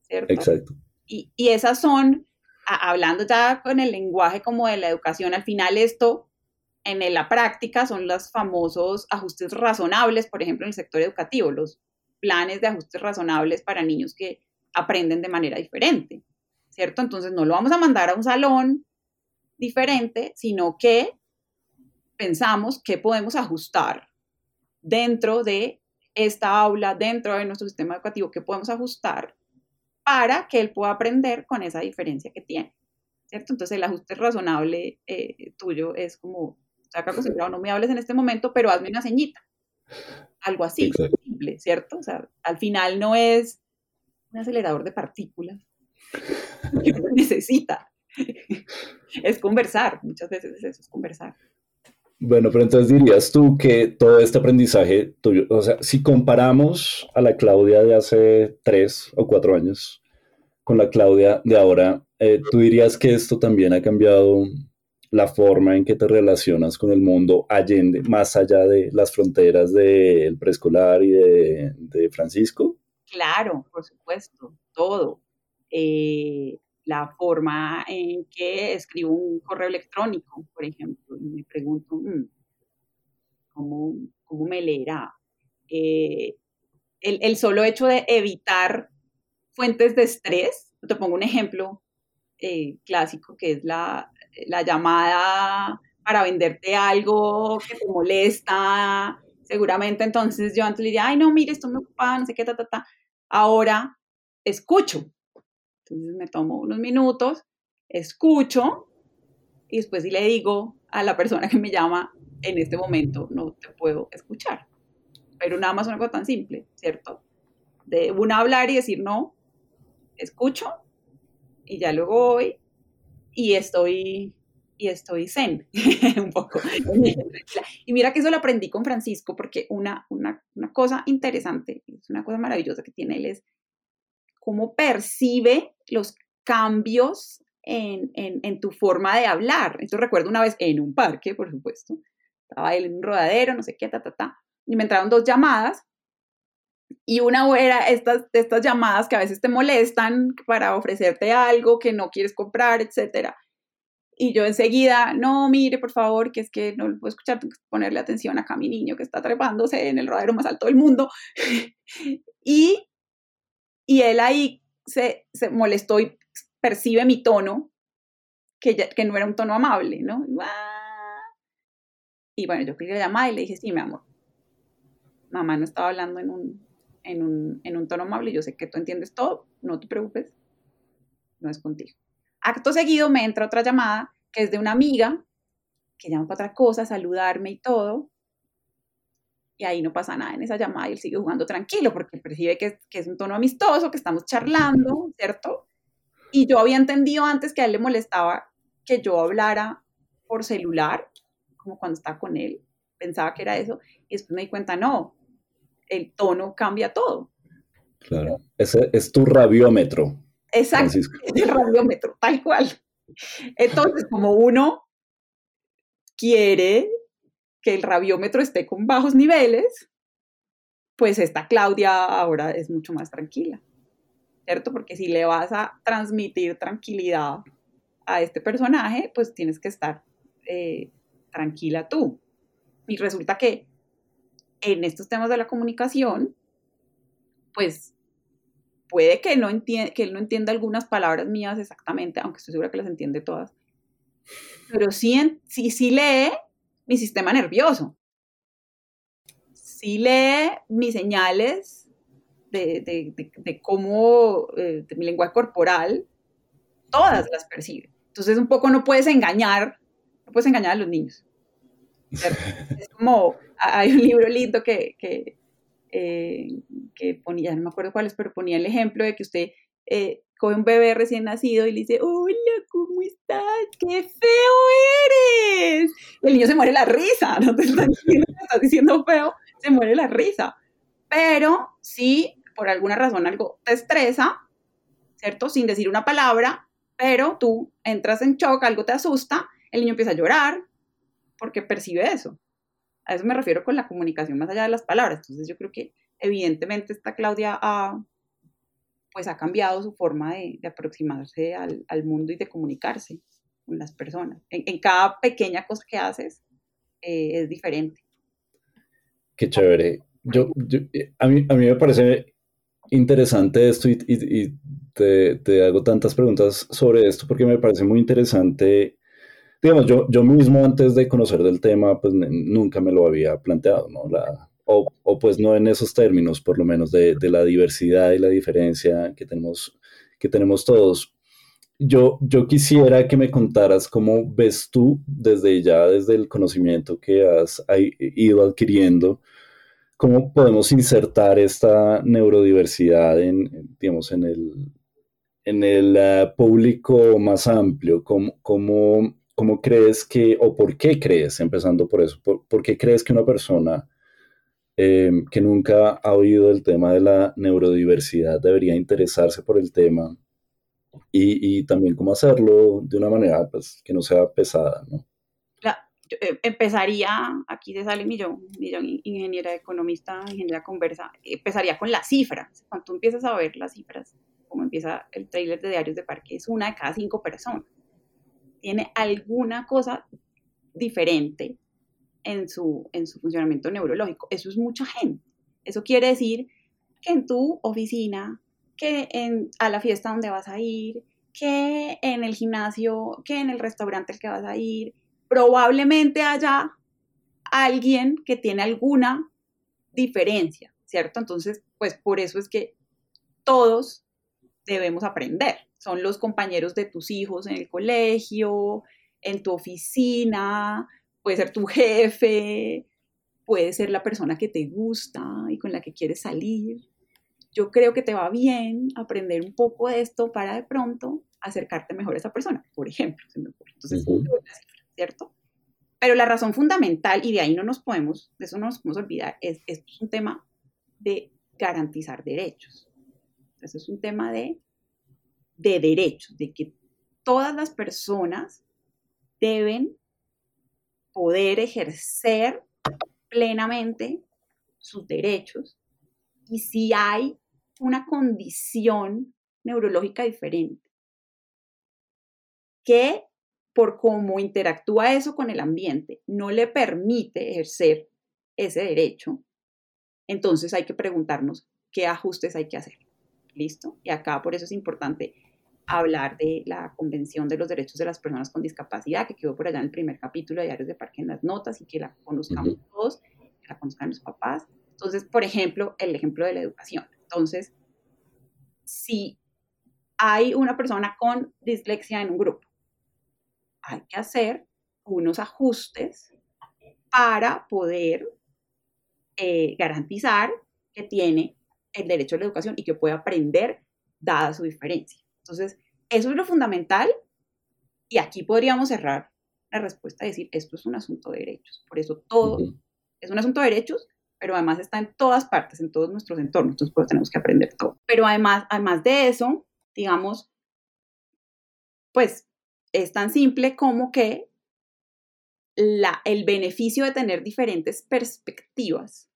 Speaker 1: ¿cierto?
Speaker 2: Exacto.
Speaker 1: Y, y esas son, hablando ya con el lenguaje como de la educación, al final esto en la práctica son los famosos ajustes razonables, por ejemplo, en el sector educativo, los planes de ajustes razonables para niños que aprenden de manera diferente, ¿cierto? Entonces no lo vamos a mandar a un salón diferente, sino que pensamos que podemos ajustar dentro de esta aula, dentro de nuestro sistema educativo, que podemos ajustar para que él pueda aprender con esa diferencia que tiene, ¿cierto? Entonces el ajuste razonable eh, tuyo es como acá acostumbrado, no me hables en este momento, pero hazme una ceñita. Algo así, simple, ¿cierto? O sea, al final no es un acelerador de partículas que necesita. es conversar, muchas veces es eso, es conversar.
Speaker 2: Bueno, pero entonces dirías tú que todo este aprendizaje tuyo, o sea, si comparamos a la Claudia de hace tres o cuatro años con la Claudia de ahora, eh, tú dirías que esto también ha cambiado la forma en que te relacionas con el mundo allende, más allá de las fronteras del preescolar y de, Francisco?
Speaker 1: Claro, por supuesto, todo. Eh, la forma en que escribo un correo electrónico, por ejemplo, y me pregunto, mm, ¿cómo, me leerá? Eh, el, solo hecho de evitar fuentes de estrés, te pongo un ejemplo eh, clásico que es la, la llamada para venderte algo que te molesta, seguramente entonces yo antes le diría, ay, no, mire, esto me ocupa, no sé qué, ta, ta, ta. Ahora escucho. Entonces me tomo unos minutos, escucho y después sí le digo a la persona que me llama, en este momento no te puedo escuchar. Pero nada más una cosa tan simple, ¿cierto? De una hablar y decir no, escucho y ya luego voy y estoy, y estoy zen un poco. y mira que eso lo aprendí con Francisco porque una, una, una cosa interesante, es una cosa maravillosa que tiene él es cómo percibe los cambios en, en, tu forma de hablar. Esto recuerdo una vez en un parque, por supuesto. Estaba él en un rodadero, no sé qué, ta, ta, ta. Y me entraron dos llamadas y una era estas, estas llamadas que a veces te molestan para ofrecerte algo que no quieres comprar, etc. Y yo enseguida, no, mire, por favor, que es que no lo puedo escuchar, tengo que ponerle atención a mi niño que está trepándose en el rodero más alto del mundo. y, y él ahí se, se, molestó y percibe mi tono, que, que no era un tono amable, ¿no? Y bueno, yo pide la llamada y le dije, sí, mi amor. Mamá no estaba hablando en un, en un, en un tono amable, yo sé que tú entiendes todo, no te preocupes, no es contigo. Acto seguido me entra otra llamada que es de una amiga que llama para otra cosa, saludarme y todo. Y ahí no pasa nada en esa llamada y él sigue jugando tranquilo porque percibe que, que es un tono amistoso, que estamos charlando, ¿cierto? Y yo había entendido antes que a él le molestaba que yo hablara por celular, como cuando estaba con él. Pensaba que era eso. Y después me di cuenta, no, el tono cambia todo.
Speaker 2: Claro, ese es tu rabiómetro.
Speaker 1: Exacto, es el rabiómetro, tal cual. Entonces, como uno quiere que el rabiómetro esté con bajos niveles, pues esta Claudia ahora es mucho más tranquila, ¿cierto? Porque si le vas a transmitir tranquilidad a este personaje, pues tienes que estar eh, tranquila tú. Y resulta que en estos temas de la comunicación, pues puede que, no que él no entienda algunas palabras mías exactamente, aunque estoy segura que las entiende todas, pero sí, sí, sí lee mi sistema nervioso, sí lee mis señales de, de, cómo, eh, de mi lenguaje corporal, todas las percibe. Entonces un poco no puedes engañar, no puedes engañar a los niños. Es como, hay un libro lindo que, que, eh, que ponía, no me acuerdo cuál es, pero ponía el ejemplo de que usted eh, coge un bebé recién nacido y le dice, hola, ¿cómo estás? ¡Qué feo eres! Y el niño se muere la risa, no te estás diciendo, feo, se muere la risa. Pero si por alguna razón algo te estresa, ¿cierto? Sin decir una palabra, pero tú entras en shock, algo te asusta, el niño empieza a llorar porque percibe eso. A eso me refiero con la comunicación más allá de las palabras. Entonces yo creo que evidentemente esta Claudia ha, pues ha cambiado su forma de, aproximarse al, mundo y de comunicarse con las personas. En, cada pequeña cosa que haces eh, es diferente.
Speaker 2: Qué chévere. Yo, a, mí, a mí me parece interesante esto y, te, te, hago tantas preguntas sobre esto porque me parece muy interesante. Digamos, yo, yo mismo antes de conocer del tema, pues nunca me lo había planteado, ¿no? La, o, pues no en esos términos, por lo menos, de, la diversidad y la diferencia que tenemos, que tenemos todos. Yo, yo quisiera que me contaras cómo ves tú, desde ya, desde el conocimiento que has ido adquiriendo, cómo podemos insertar esta neurodiversidad en, digamos, en el, uh, público más amplio. ¿Cómo, cómo, cómo crees que, o por qué crees, empezando por eso, por, por qué crees que una persona Em, que nunca ha oído el tema de la neurodiversidad debería interesarse por el tema y, también cómo hacerlo de una manera pues, que no sea pesada, ¿no?
Speaker 1: Eh, empezaría, aquí se sale mi yo, ingeniera economista, ingeniera conversa, empezaría con las cifras. Cuando empiezas a ver las cifras, como empieza el trailer de Diarios de Parque, es una de cada cinco personas. Tiene alguna cosa diferente en su, en su funcionamiento neurológico. Eso es mucha gente. Eso quiere decir que en tu oficina, que en, a la fiesta donde vas a ir, que en el gimnasio, que en el restaurante al que vas a ir, probablemente haya alguien que tiene alguna diferencia, ¿cierto? Entonces, pues por eso es que todos debemos aprender. Son los compañeros de tus hijos en el colegio, en tu oficina, puede ser tu jefe, puede ser la persona que te gusta y con la que quieres salir. Yo creo que te va bien aprender un poco de esto para de pronto acercarte mejor a esa persona, por ejemplo. Entonces, ¿cierto? Pero la razón fundamental, y de ahí no nos podemos, de eso no nos podemos olvidar, es, esto es un tema de garantizar derechos. Eso es un tema de, de derechos, de que todas las personas deben poder ejercer plenamente sus derechos y si hay una condición neurológica diferente que por cómo interactúa eso con el ambiente no le permite ejercer ese derecho, entonces hay que preguntarnos qué ajustes hay que hacer. ¿Listo? Y acá por eso es importante hablar de la Convención de los Derechos de las Personas con Discapacidad, que quedó por allá en el primer capítulo de Diarios de Parque en las notas y que la conozcamos todos, que la conozcan los papás. Entonces, por ejemplo, el ejemplo de la educación. Entonces, si hay una persona con dislexia en un grupo, hay que hacer unos ajustes para poder eh, garantizar que tiene el derecho a la educación y que puede aprender dada su diferencia. Entonces, eso es lo fundamental y aquí podríamos cerrar la respuesta y decir, esto es un asunto de derechos. Por eso todo es un asunto de derechos, pero además está en todas partes, en todos nuestros entornos, entonces pues tenemos que aprender todo. Pero además, además de eso, digamos, pues es tan simple como que la, el beneficio de tener diferentes perspectivas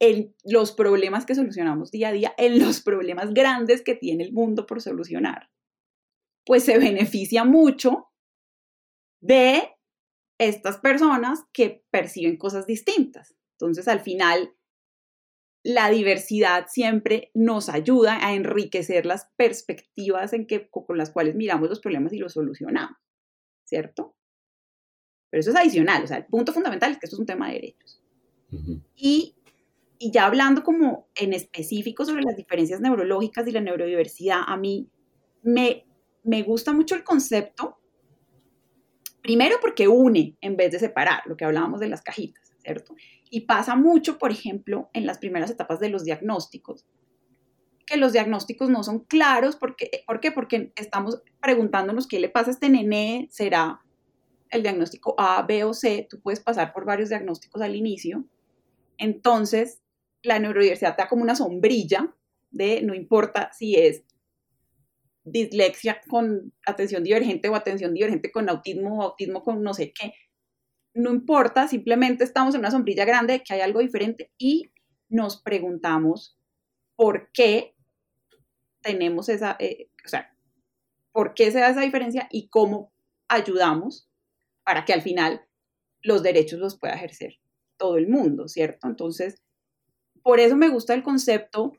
Speaker 1: en los problemas que solucionamos día a día, en los problemas grandes que tiene el mundo por solucionar, pues se beneficia mucho de estas personas que perciben cosas distintas. Entonces, al final, la diversidad siempre nos ayuda a enriquecer las perspectivas en que, con las cuales miramos los problemas y los solucionamos, ¿cierto? Pero eso es adicional, o sea, el punto fundamental es que esto es un tema de derechos. Y y ya hablando como en específico sobre las diferencias neurológicas y la neurodiversidad, a mí me, me gusta mucho el concepto, primero porque une en vez de separar, lo que hablábamos de las cajitas, ¿cierto? Y pasa mucho, por ejemplo, en las primeras etapas de los diagnósticos, que los diagnósticos no son claros, porque, ¿por qué? Porque estamos preguntándonos qué le pasa a este nené, será el diagnóstico A, B o C, tú puedes pasar por varios diagnósticos al inicio. Entonces, la neurodiversidad da como una sombrilla de no importa si es dislexia con atención divergente o atención divergente con autismo o autismo con no sé qué. no importa, simplemente estamos en una sombrilla grande, que hay algo diferente y nos preguntamos por qué tenemos esa, eh, o sea, por qué se da esa diferencia y cómo ayudamos para que al final los derechos los pueda ejercer todo el mundo, ¿cierto? Entonces, por eso me gusta el concepto,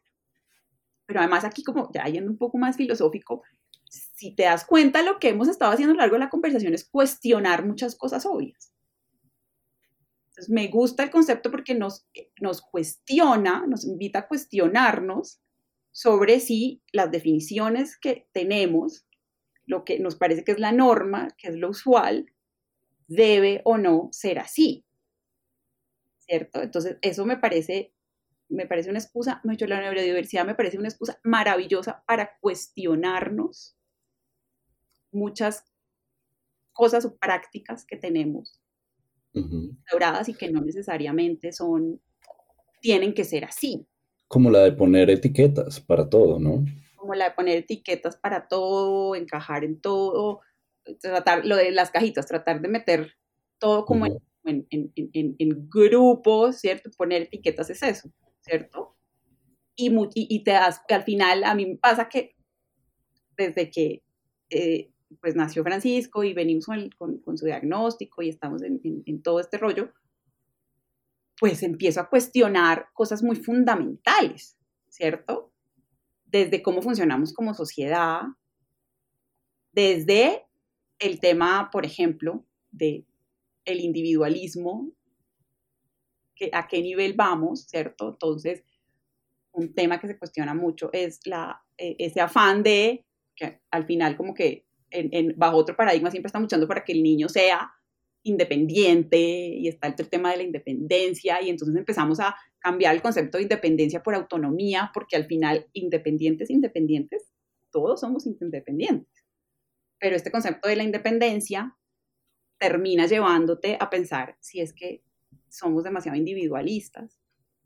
Speaker 1: pero además aquí como ya yendo un poco más filosófico, si te das cuenta, lo que hemos estado haciendo a lo largo de la conversación es cuestionar muchas cosas obvias. Entonces, me gusta el concepto porque nos, nos cuestiona, nos invita a cuestionarnos sobre si las definiciones que tenemos, lo que nos parece que es la norma, que es lo usual, debe o no ser así. ¿Cierto? Entonces, eso me parece, me parece una excusa, me la neurodiversidad me parece una excusa maravillosa para cuestionarnos muchas cosas o prácticas que tenemos instauradas y que no necesariamente son, tienen que ser así.
Speaker 2: Como la de poner etiquetas para todo, ¿no?
Speaker 1: Como la de poner etiquetas para todo, encajar en todo, tratar lo de las cajitas, tratar de meter todo como en, en, en, en, grupos, ¿cierto? Poner etiquetas es eso, ¿cierto? Y, y, te das, al final a mí me pasa que desde que eh, pues nació Francisco y venimos con, su diagnóstico y estamos en, todo este rollo, pues empiezo a cuestionar cosas muy fundamentales, ¿cierto? Desde cómo funcionamos como sociedad, desde el tema, por ejemplo, de el individualismo, a qué nivel vamos, ¿cierto? Entonces, un tema que se cuestiona mucho es la, e, ese afán de, que al final como que bajo otro paradigma siempre estamos luchando para que el niño sea independiente y está el tema de la independencia y entonces empezamos a cambiar el concepto de independencia por autonomía porque al final independientes, independientes, todos somos independientes. Pero este concepto de la independencia termina llevándote a pensar si es que somos demasiado individualistas,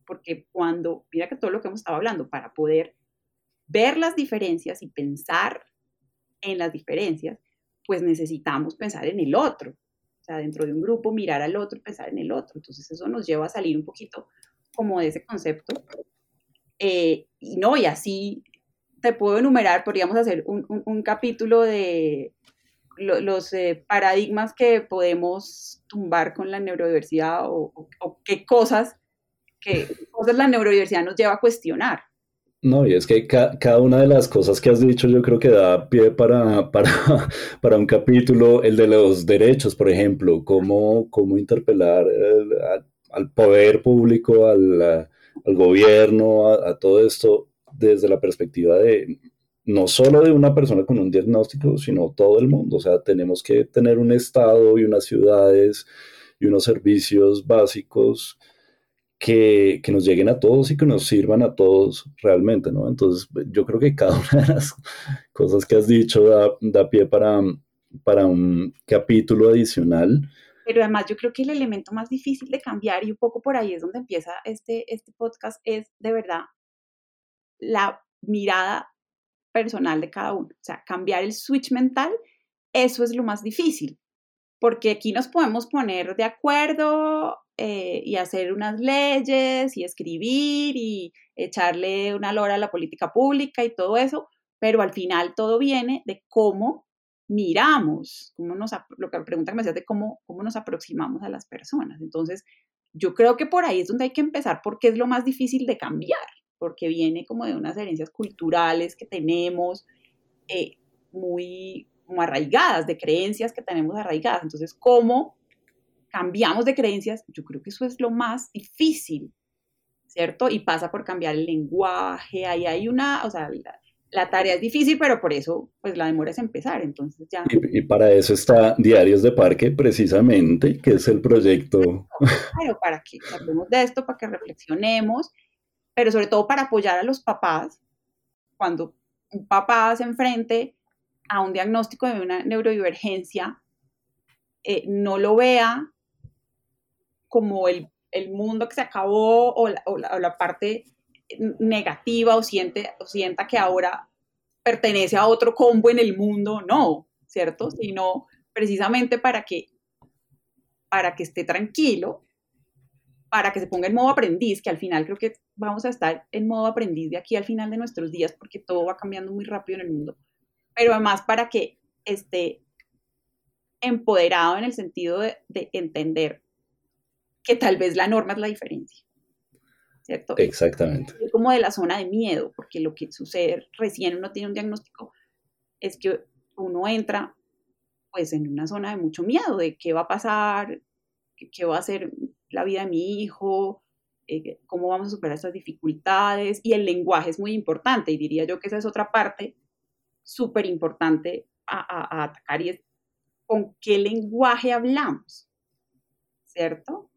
Speaker 1: porque cuando, mira que todo lo que hemos estado hablando, para poder ver las diferencias y pensar en las diferencias, pues necesitamos pensar en el otro. O sea, dentro de un grupo, mirar al otro, pensar en el otro. Entonces eso nos lleva a salir un poquito como de ese concepto. Eh, y no, y así te puedo enumerar, podríamos hacer un, capítulo de los eh, paradigmas que podemos tumbar con la neurodiversidad o, o qué cosas, qué cosas la neurodiversidad nos lleva a cuestionar.
Speaker 2: No, y es que cada una de las cosas que has dicho yo creo que da pie para, para, para un capítulo, el de los derechos, por ejemplo, cómo, cómo interpelar al, poder público, al, gobierno, a, todo esto desde la perspectiva de no solo de una persona con un diagnóstico, sino todo el mundo. O sea, tenemos que tener un Estado y unas ciudades y unos servicios básicos que, nos lleguen a todos y que nos sirvan a todos realmente, ¿no? Entonces, yo creo que cada una de las cosas que has dicho da, pie para, para un capítulo adicional.
Speaker 1: Pero además yo creo que el elemento más difícil de cambiar, y un poco por ahí es donde empieza este, este podcast, es de verdad la mirada personal de cada uno. O sea, cambiar el switch mental, eso es lo más difícil, porque aquí nos podemos poner de acuerdo eh, y hacer unas leyes y escribir y echarle una lora a la política pública y todo eso, pero al final todo viene de cómo miramos, cómo nos, lo que pregunta que me hacías de cómo, cómo nos aproximamos a las personas. Entonces, yo creo que por ahí es donde hay que empezar porque es lo más difícil de cambiar, porque viene como de unas herencias culturales que tenemos eh, muy, muy arraigadas, de creencias que tenemos arraigadas. Entonces, ¿cómo cambiamos de creencias, yo creo que eso es lo más difícil, ¿cierto? Y pasa por cambiar el lenguaje, ahí hay una, o sea, la, tarea es difícil, pero por eso, pues la demora es empezar, entonces ya.
Speaker 2: Y, para eso está Diarios de Parque, precisamente, que es el proyecto.
Speaker 1: Claro, para que hablemos de esto, para que reflexionemos, pero sobre todo para apoyar a los papás, cuando un papá se enfrente a un diagnóstico de una neurodivergencia, eh, no lo vea como el, mundo que se acabó o la, parte negativa o, siente, o sienta que ahora pertenece a otro combo en el mundo, no, ¿cierto? Sino precisamente para que para que esté tranquilo, para que se ponga en modo aprendiz, que al final creo que vamos a estar en modo aprendiz de aquí al final de nuestros días porque todo va cambiando muy rápido en el mundo, pero además para que esté empoderado en el sentido de, entender que tal vez la norma es la diferencia. ¿Cierto?
Speaker 2: Exactamente.
Speaker 1: Es como de la zona de miedo, porque lo que sucede recién uno tiene un diagnóstico es que uno entra pues en una zona de mucho miedo de qué va a pasar, qué va a ser la vida de mi hijo, eh, cómo vamos a superar estas dificultades. Y el lenguaje es muy importante y diría yo que esa es otra parte súper importante a, atacar y es con qué lenguaje hablamos, ¿cierto?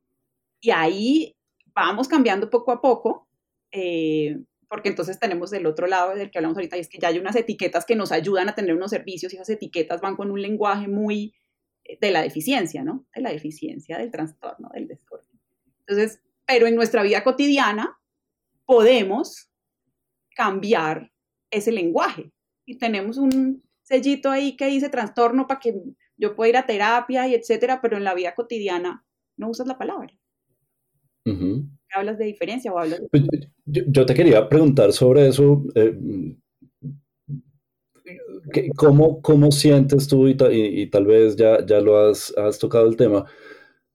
Speaker 1: Y ahí vamos cambiando poco a poco, eh, porque entonces tenemos el otro lado del que hablamos ahorita, y es que ya hay unas etiquetas que nos ayudan a tener unos servicios y esas etiquetas van con un lenguaje muy eh, de la deficiencia, ¿no? De la deficiencia, del trastorno, del. Entonces, pero en nuestra vida cotidiana podemos cambiar ese lenguaje y tenemos un sellito ahí que dice trastorno para que yo pueda ir a terapia y etcétera, pero en la vida cotidiana no usas la palabra. ¿Hablas de diferencia o hablas de...
Speaker 2: Pues, yo, te quería preguntar sobre eso. Eh, ¿cómo, ¿Cómo sientes tú, y, tal vez ya, ya lo has, has tocado el tema,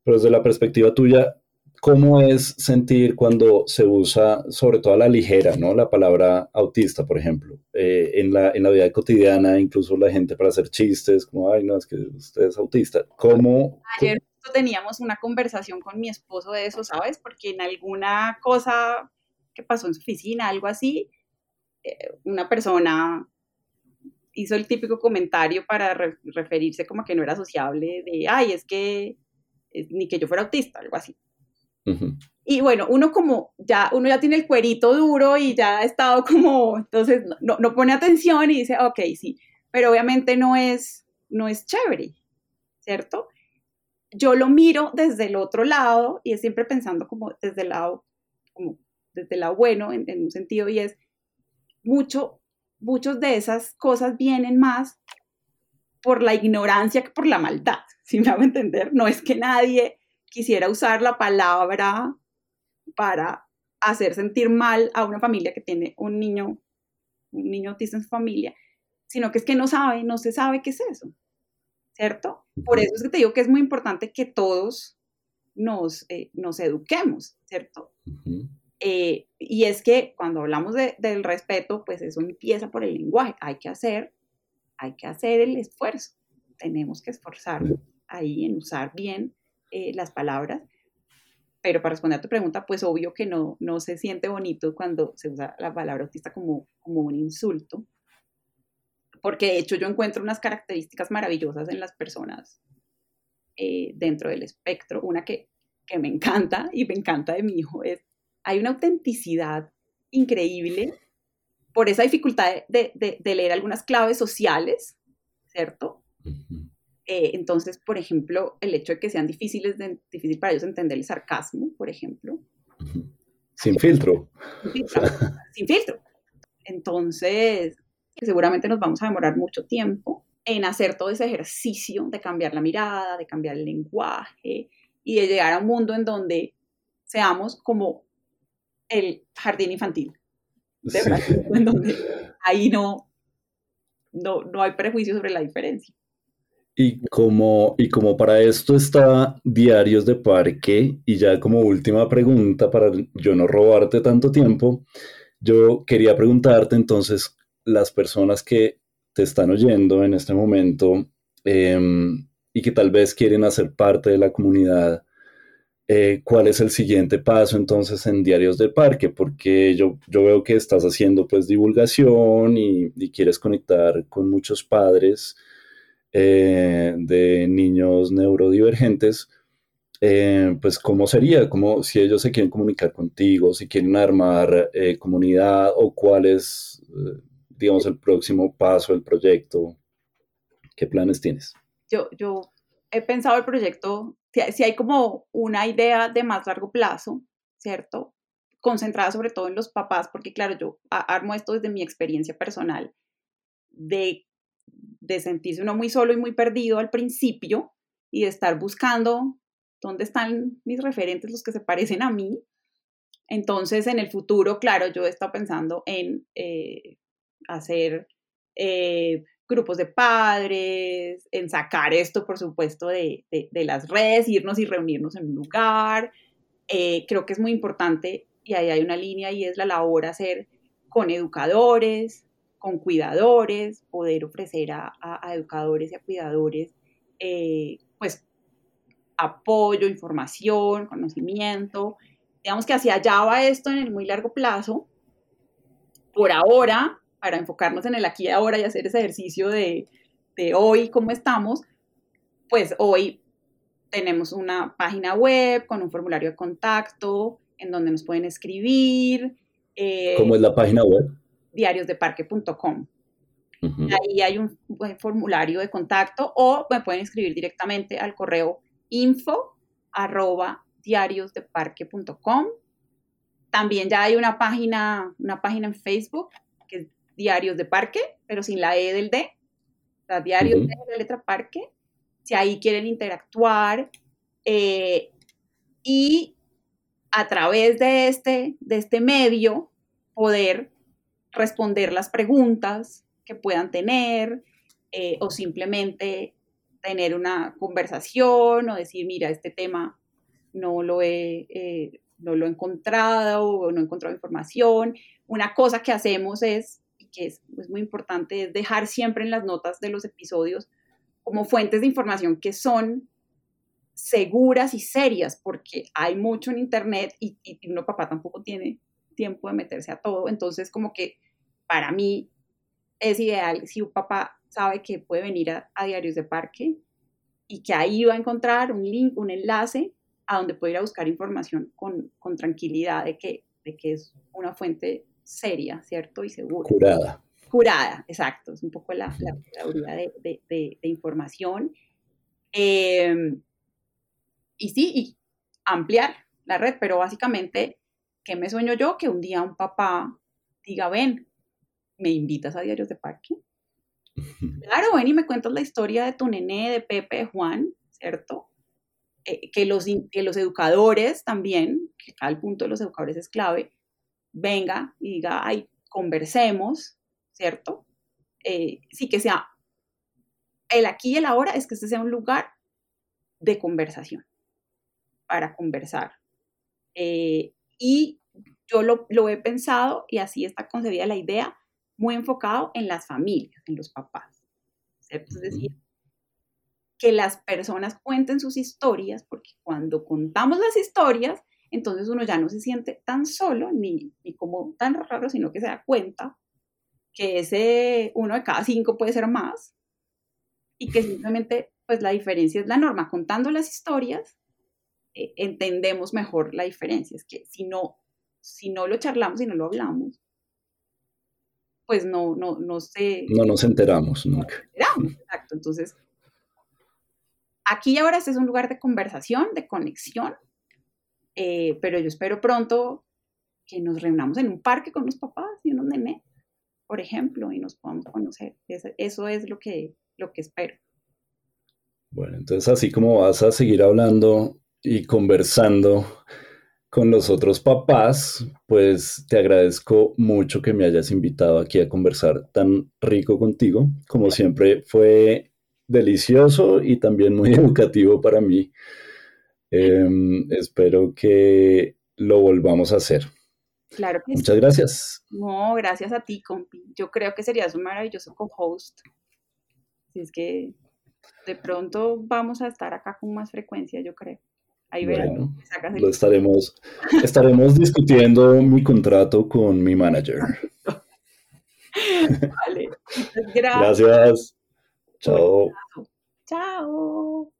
Speaker 2: pero desde la perspectiva tuya, cómo es sentir cuando se usa, sobre todo a la ligera, ¿no? La palabra autista, por ejemplo, eh, en, la, vida cotidiana, incluso la gente para hacer chistes, como, ay, no, es que usted es autista.
Speaker 1: Ayer teníamos una conversación con mi esposo de eso, ¿sabes? Porque en alguna cosa que pasó en su oficina, algo así, eh, una persona hizo el típico comentario para referirse como que no era sociable de, ay, es que ni que yo fuera autista, algo así. Y bueno, uno como ya, uno ya tiene el cuerito duro y ya ha estado como, entonces no, no, pone atención y dice, ok, sí, pero obviamente no es, no es chévere, ¿cierto? Yo lo miro desde el otro lado y es siempre pensando como desde el lado, como desde el lado bueno en, en un sentido y es mucho, muchos de esas cosas vienen más por la ignorancia que por la maldad, si me hago entender, no es que nadie quisiera usar la palabra para hacer sentir mal a una familia que tiene un niño, un niño autista en su familia, sino que es que no sabe, no se sabe qué es eso, ¿cierto? Por eso es que te digo que es muy importante que todos nos, eh, nos eduquemos, ¿cierto? Eh, y es que cuando hablamos del respeto, pues eso empieza por el lenguaje. Hay que hacer, hay que hacer el esfuerzo. Tenemos que esforzarnos ahí en usar bien eh, las palabras, pero para responder a tu pregunta, pues obvio que no, no se siente bonito cuando se usa la palabra autista como, como un insulto, porque de hecho yo encuentro unas características maravillosas en las personas eh, dentro del espectro. Una que, que me encanta y me encanta de mi hijo es, hay una autenticidad increíble por esa dificultad de, de, de leer algunas claves sociales, ¿cierto? Eh, entonces, por ejemplo, el hecho de que sean difíciles, de, difícil para ellos entender el sarcasmo, por ejemplo.
Speaker 2: Sin filtro.
Speaker 1: Sin filtro. Entonces, seguramente nos vamos a demorar mucho tiempo en hacer todo ese ejercicio de cambiar la mirada, de cambiar el lenguaje y de llegar a un mundo en donde seamos como el jardín infantil. De en donde ahí no, no, no hay prejuicio sobre la diferencia.
Speaker 2: Y como, y como para esto está Diarios de Parque, y ya como última pregunta, para yo no robarte tanto tiempo, yo quería preguntarte entonces, las personas que te están oyendo en este momento em, y que tal vez quieren hacer parte de la comunidad, eh, ¿cuál es el siguiente paso entonces en Diarios de Parque? Porque yo, yo veo que estás haciendo pues divulgación y, y quieres conectar con muchos padres. Eh, de niños neurodivergentes, eh, pues cómo sería, como si ellos se quieren comunicar contigo, si quieren armar eh, comunidad o cuál es, digamos, el próximo paso del proyecto, ¿qué planes tienes?
Speaker 1: Yo, yo he pensado el proyecto, si, hay como una idea de más largo plazo, ¿cierto? Concentrada sobre todo en los papás, porque claro, yo armo esto desde mi experiencia personal, de de sentirse uno muy solo y muy perdido al principio y de estar buscando ¿Dónde están mis referentes, los que se parecen a mí? Entonces, en el futuro, claro, yo he estado pensando en eh, hacer eh, grupos de padres, en sacar esto, por supuesto, de, las redes, irnos y reunirnos en un lugar. Eh, creo que es muy importante y ahí hay una línea y es la labor hacer con educadores, con cuidadores, poder ofrecer a, educadores y a cuidadores, eh, pues, apoyo, información, conocimiento. Digamos que hacia allá va esto en el muy largo plazo. Por ahora, para enfocarnos en el aquí y ahora y hacer ese ejercicio de, hoy, cómo estamos, pues hoy tenemos una página web con un formulario de contacto en donde nos pueden escribir.
Speaker 2: Eh, ¿Cómo es la página web?
Speaker 1: diariosdeparque.com. Ahí hay un, formulario de contacto o me pueden escribir directamente al correo info arroba diariosdeparque.com. También ya hay una página, una página en Facebook Diarios de Parque, pero sin la E del D. O Diarios de la letra Parque. Si ahí quieren interactuar eh, y a través de este, de este medio poder responder las preguntas que puedan tener eh, o simplemente tener una conversación o decir, mira, este tema no lo he, eh, no lo he encontrado o no he encontrado información. Una cosa que hacemos es que es, muy importante, es dejar siempre en las notas de los episodios como fuentes de información que son seguras y serias, porque hay mucho en Internet y, y uno papá tampoco tiene tiempo de meterse a todo. Entonces, como que para mí es ideal si un papá sabe que puede venir a, Diarios de Parque y que ahí va a encontrar un link, un enlace a donde puede ir a buscar información con, con tranquilidad de que, de que es una fuente seria, ¿cierto? Y segura.
Speaker 2: Curada.
Speaker 1: Curada, exacto. Es un poco la, la de, de, información. Em, y sí, y ampliar la red, pero básicamente, ¿qué me sueño yo? Que un día un papá diga, ven, ¿me invitas a Diarios de Parque? Claro, ven y me cuentas la historia de tu nené, de Pepe, de Juan, ¿cierto? Eh, que, los, que los educadores también, que al punto de los educadores es clave, venga y diga, ay, conversemos, ¿cierto? Eh, sí que sea el aquí y el ahora es que este sea un lugar de conversación, para conversar. Eh, y yo lo, lo, he pensado y así está concebida la idea, muy enfocado en las familias, en los papás. ¿cierto? Es decir, que las personas cuenten sus historias, porque cuando contamos las historias, entonces uno ya no se siente tan solo ni, ni como tan raro, sino que se da cuenta que ese uno de cada cinco puede ser más y que simplemente pues la diferencia es la norma. Contando las historias eh, entendemos mejor la diferencia. Es que si no, si no lo charlamos y no lo hablamos, pues no, no, no sé.
Speaker 2: No nos enteramos nunca.
Speaker 1: exacto. Entonces, aquí ahora este es un lugar de conversación, de conexión, eh, pero yo espero pronto que nos reunamos en un parque con los papás y unos nené, por ejemplo, y nos podamos conocer. Eso, es lo que, lo que espero.
Speaker 2: Bueno, entonces así como vas a seguir hablando y conversando con los otros papás, pues te agradezco mucho que me hayas invitado aquí a conversar tan rico contigo. Como siempre, fue delicioso y también muy educativo para mí. Em, espero que lo volvamos a hacer.
Speaker 1: Claro que
Speaker 2: Muchas gracias.
Speaker 1: No, gracias a ti, compi. Yo creo que serías un maravilloso co-host. Si es que de pronto vamos a estar acá con más frecuencia, yo creo. Ahí
Speaker 2: veremos. lo estaremos, estaremos discutiendo mi contrato con mi manager.
Speaker 1: vale.
Speaker 2: Gracias. Gracias. Chao.
Speaker 1: Chao.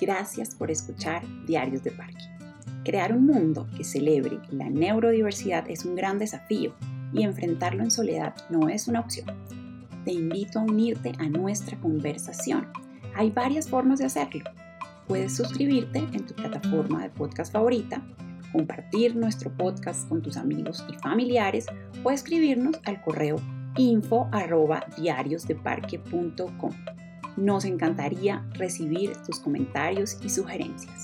Speaker 1: Gracias por escuchar Diarios de Parque. Crear un mundo que celebre la neurodiversidad es un gran desafío y enfrentarlo en soledad no es una opción. Te invito a unirte a nuestra conversación. Hay varias formas de hacerlo. Puedes suscribirte en tu plataforma de podcast favorita, compartir nuestro podcast con tus amigos y familiares o escribirnos al correo info. Nos encantaría recibir tus comentarios y sugerencias.